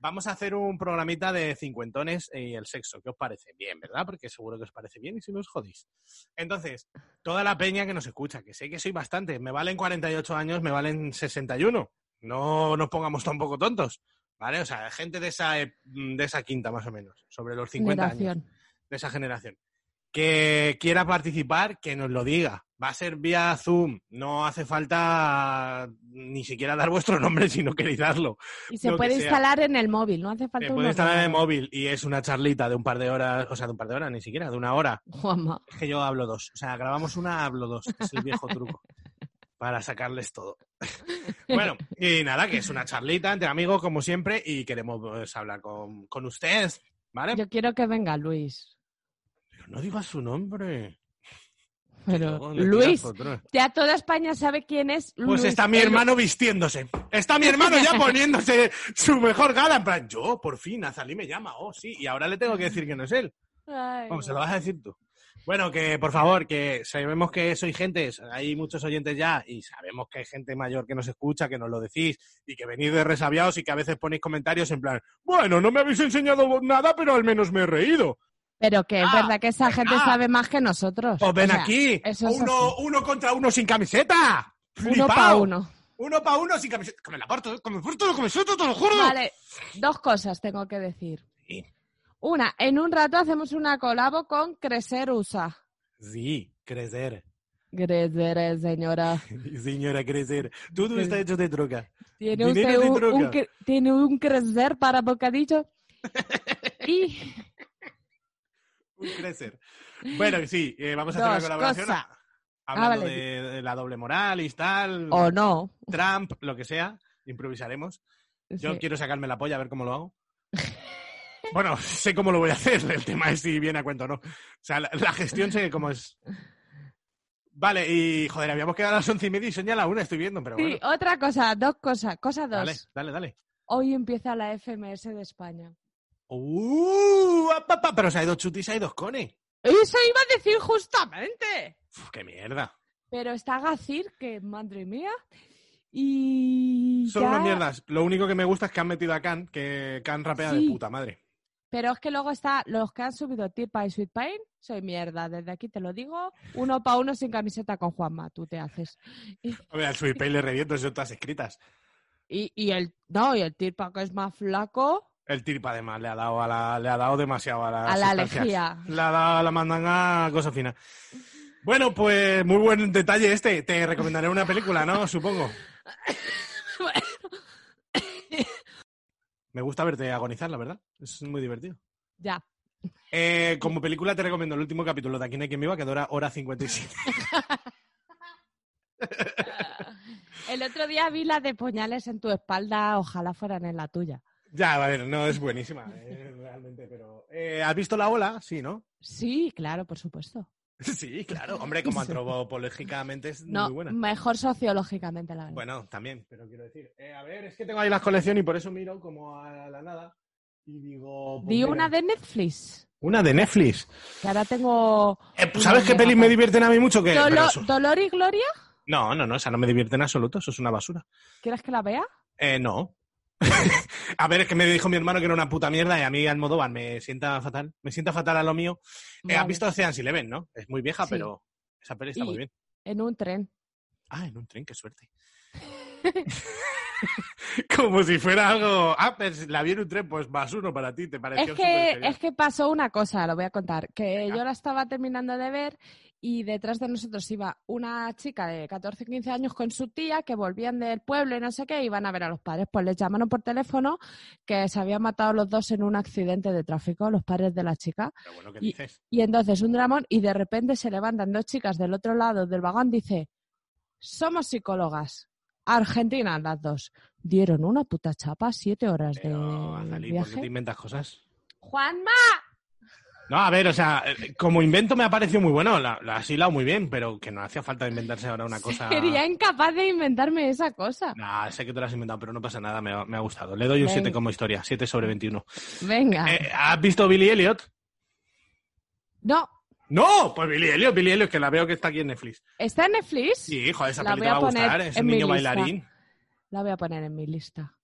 vamos a hacer un programita de cincuentones y el sexo. ¿Qué os parece? Bien, ¿verdad? Porque seguro que os parece bien y si no os jodéis. Entonces, toda la peña que nos escucha, que sé que soy bastante, me valen 48 años, me valen 61. No nos pongamos tampoco tontos, ¿vale? O sea, gente de esa, ep- de esa quinta más o menos, sobre los 50 años de esa generación. Que quiera participar, que nos lo diga. Va a ser vía Zoom. No hace falta ni siquiera dar vuestro nombre si no queréis darlo. Y se puede sea. instalar en el móvil, no hace falta Se puede instalar en el móvil y es una charlita de un par de horas, o sea, de un par de horas, ni siquiera, de una hora. Juanma. Es que yo hablo dos. O sea, grabamos una, hablo dos. Es el viejo truco. Para sacarles todo. bueno, y nada, que es una charlita entre amigos, como siempre, y queremos pues, hablar con, con ustedes, ¿vale? Yo quiero que venga Luis. Pero no digas su nombre. Pero Luis, ya toda España sabe quién es Luis. Pues está mi hermano vistiéndose. Está mi hermano ya poniéndose su mejor gala. En plan, yo, por fin, Azalí me llama. Oh, sí. Y ahora le tengo que decir que no es él. Ay, Vamos, se lo vas a decir tú. Bueno, que por favor, que sabemos que sois gentes, hay muchos oyentes ya y sabemos que hay gente mayor que nos escucha, que nos lo decís y que venís de resabiados y que a veces ponéis comentarios en plan, bueno, no me habéis enseñado nada, pero al menos me he reído. Pero que es Ah, verdad que esa gente venga. sabe más que nosotros. Pues ven O sea, aquí, uno, uno contra uno sin camiseta. Uno para uno. Uno para uno sin camiseta. Que me la parto, que me parto la camiseta, te lo juro. Vale, dos cosas tengo que decir. Sí. Una, en un rato hacemos una colabo con Crecer USA. Sí, crecer. Crecer, señora. Señora, crecer. Todo está hecho de droga. ¿Tiene usted de un, droga. un ¿Tiene un crecer para bocadillo? y Un crecer. Bueno, sí, eh, vamos a hacer una colaboración hablando Ah, vale. de, de la doble moral y tal. o no. Trump, lo que sea. Improvisaremos. Yo Sí. quiero sacarme la polla a ver cómo lo hago. Bueno, sé cómo lo voy a hacer. El tema es si viene a cuento o no. O sea, la, la gestión sé cómo es. Vale, y joder, habíamos quedado a las once y media y son ya la una, estoy viendo, pero Sí, bueno. otra cosa, dos cosas. Cosa dos. Dale, dale, dale. Hoy empieza la FMS de España. ¡Uh! apa, pa, Pero se ha ido Chuti, se ha ido Cone. Eso iba a decir justamente. Uf, ¡Qué mierda! Pero está Gacir, que madre mía. Y. Son ya- unas mierdas. Lo único que me gusta es que han metido a Khan, que Khan rapea de Sí. puta madre. Pero es que luego está los que han subido Tipa y Sweet Pain. Soy mierda, desde aquí te lo digo. Uno para uno sin camiseta con Juanma, tú te haces. Oye, al Sweet Pay le reviento, son todas escritas. y, y el. No, y el Tipa que es más flaco. El Tirpa además le ha dado a la, le ha dado demasiado a la A la. Le ha dado a la mandanga cosa fina. Bueno, pues muy buen detalle este. Te recomendaré una película, ¿no? Supongo. Me gusta verte agonizar, la verdad. Es muy divertido. Ya. Eh, como película te recomiendo el último capítulo de Aquí no hay quien viva, que dura hora 57. El otro día vi la de puñales en tu espalda, ojalá fueran en la tuya. ya, a ver, no es buenísima, eh, realmente, pero... eh, ¿Has visto la ola? Sí, ¿no? Sí, claro, por supuesto. Sí, claro. Hombre, como antropológicamente es No, muy buena. mejor sociológicamente, la verdad. Bueno, también, pero quiero decir, eh, a ver, es que tengo ahí las colecciones y por eso miro como a la nada y digo... pues Di mira, una de Netflix, Una de Netflix. que ahora tengo... Eh, ¿Sabes qué pelis me divierten a mí mucho? Que, Dolo- pero eso- ¿Dolor y Gloria? No, no, no, esa no me divierte en absoluto, eso es una basura. ¿Quieres que la vea? Eh, no. a ver, es que me dijo mi hermano que era una puta mierda y a mí Almodóvar me sienta fatal. Me sienta fatal a lo mío. Eh, ¿Has Vale. visto Ocean's Eleven, no? Es muy vieja, Sí. pero esa peli está Y- muy bien. En un tren. Ah, en un tren, qué suerte. Como si fuera algo. Ah, pues la vi en un tren, pues más uno para ti, te pareció Es que, es que pasó una cosa, lo voy a contar, que yo la estaba terminando de ver y detrás de nosotros iba una chica de 14 15 años con su tía que volvían del pueblo y no sé qué, iban a ver a los padres. Pues les llamaron por teléfono que se habían matado los dos en un accidente de tráfico, los padres de la chica. Pero bueno, ¿qué Y, dices? y entonces un dramón y de repente se levantan dos chicas del otro lado del vagón, dice, somos psicólogas, argentinas las dos. Dieron una puta chapa, siete horas Pero, de Azalí, ¿por qué te viaje. inventas cosas? ¡Juanma! No, a ver, o sea, eh, como invento me ha parecido muy bueno, la, la has hilado muy bien, pero que no hacía falta inventarse ahora una cosa. Sería incapaz de inventarme esa cosa. Nah, sé que te lo has inventado, pero no pasa nada, me ha, me ha gustado. Le doy un 7 Venga. como historia, 7 sobre 21. Venga. Eh, ¿Has visto Billy Elliot? No, No, pues Billy Elliot, Billy Elliot, que la veo que está aquí en Netflix. ¿está en Netflix? Sí, hijo, esa La voy te va a gustar, es un niño bailarín. La voy a poner en mi lista.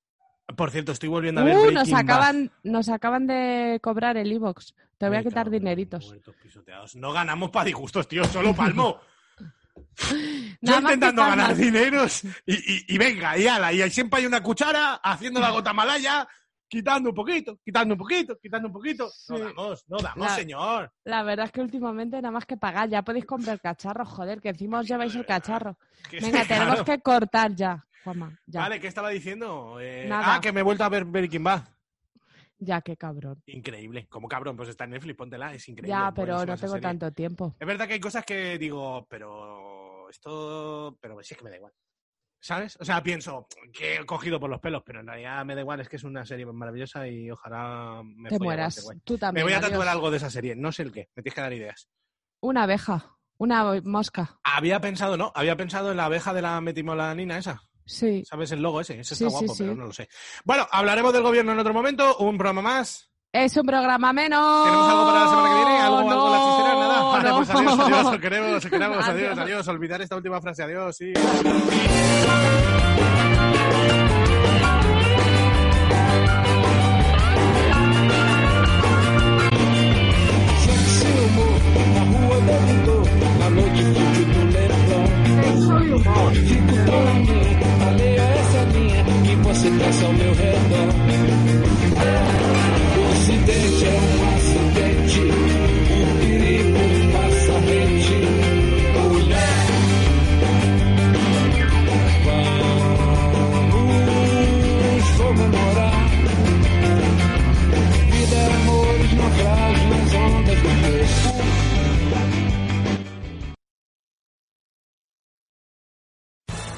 Por cierto, estoy volviendo a ver Uh, Breaking nos Bad. acaban, nos acaban de cobrar el iBox. Te voy a quitar dineritos. muertos pisoteados. No ganamos para disgustos, tío, solo palmo. Yo intentando ganar dineros y, y, y venga, y ala, y ahí siempre hay una cuchara haciendo la gota malaya, quitando un poquito, quitando un poquito, quitando un poquito. No Sí. damos, no damos, La- señor. La verdad es que últimamente nada más que pagar. Ya podéis comprar cacharro, joder, que encima os lleváis el cacharro. Venga, tenemos claro. que cortar ya, Juanma. Ya, Vale, ¿qué estaba diciendo? Eh, ah, que me he vuelto a ver Breaking Bad. Ya, qué cabrón. Increíble. Como cabrón, pues está en Netflix, póntela, es increíble. Ya, pero buenísima no tengo serie. tanto tiempo. Es verdad que hay cosas que digo, pero esto, pero sí es que me da igual. ¿Sabes? O sea, pienso que he cogido por los pelos, pero en realidad me da igual, es que es una serie maravillosa y ojalá me Te mueras. Tú Me también. voy a adiós. tatuar algo de esa serie, no sé el qué, me tienes que dar ideas. Una abeja, una mosca. Había pensado, ¿no? Había pensado en la abeja de la metimolanina esa. Sí. ¿Sabes el logo ese? Ese Sí, está sí, guapo, sí. pero no lo sé. Bueno, hablaremos del gobierno en otro momento, un programa más. Es un programa menos. ¿Tenemos algo para la semana que viene? ¿Algo, algo en la No, chistera? Nada. Vale, no. pues adiós, adiós, os queremos, os queremos, adiós, Adiós. adiós. Olvidar esta última frase, adiós, sí. Sexy humor, love.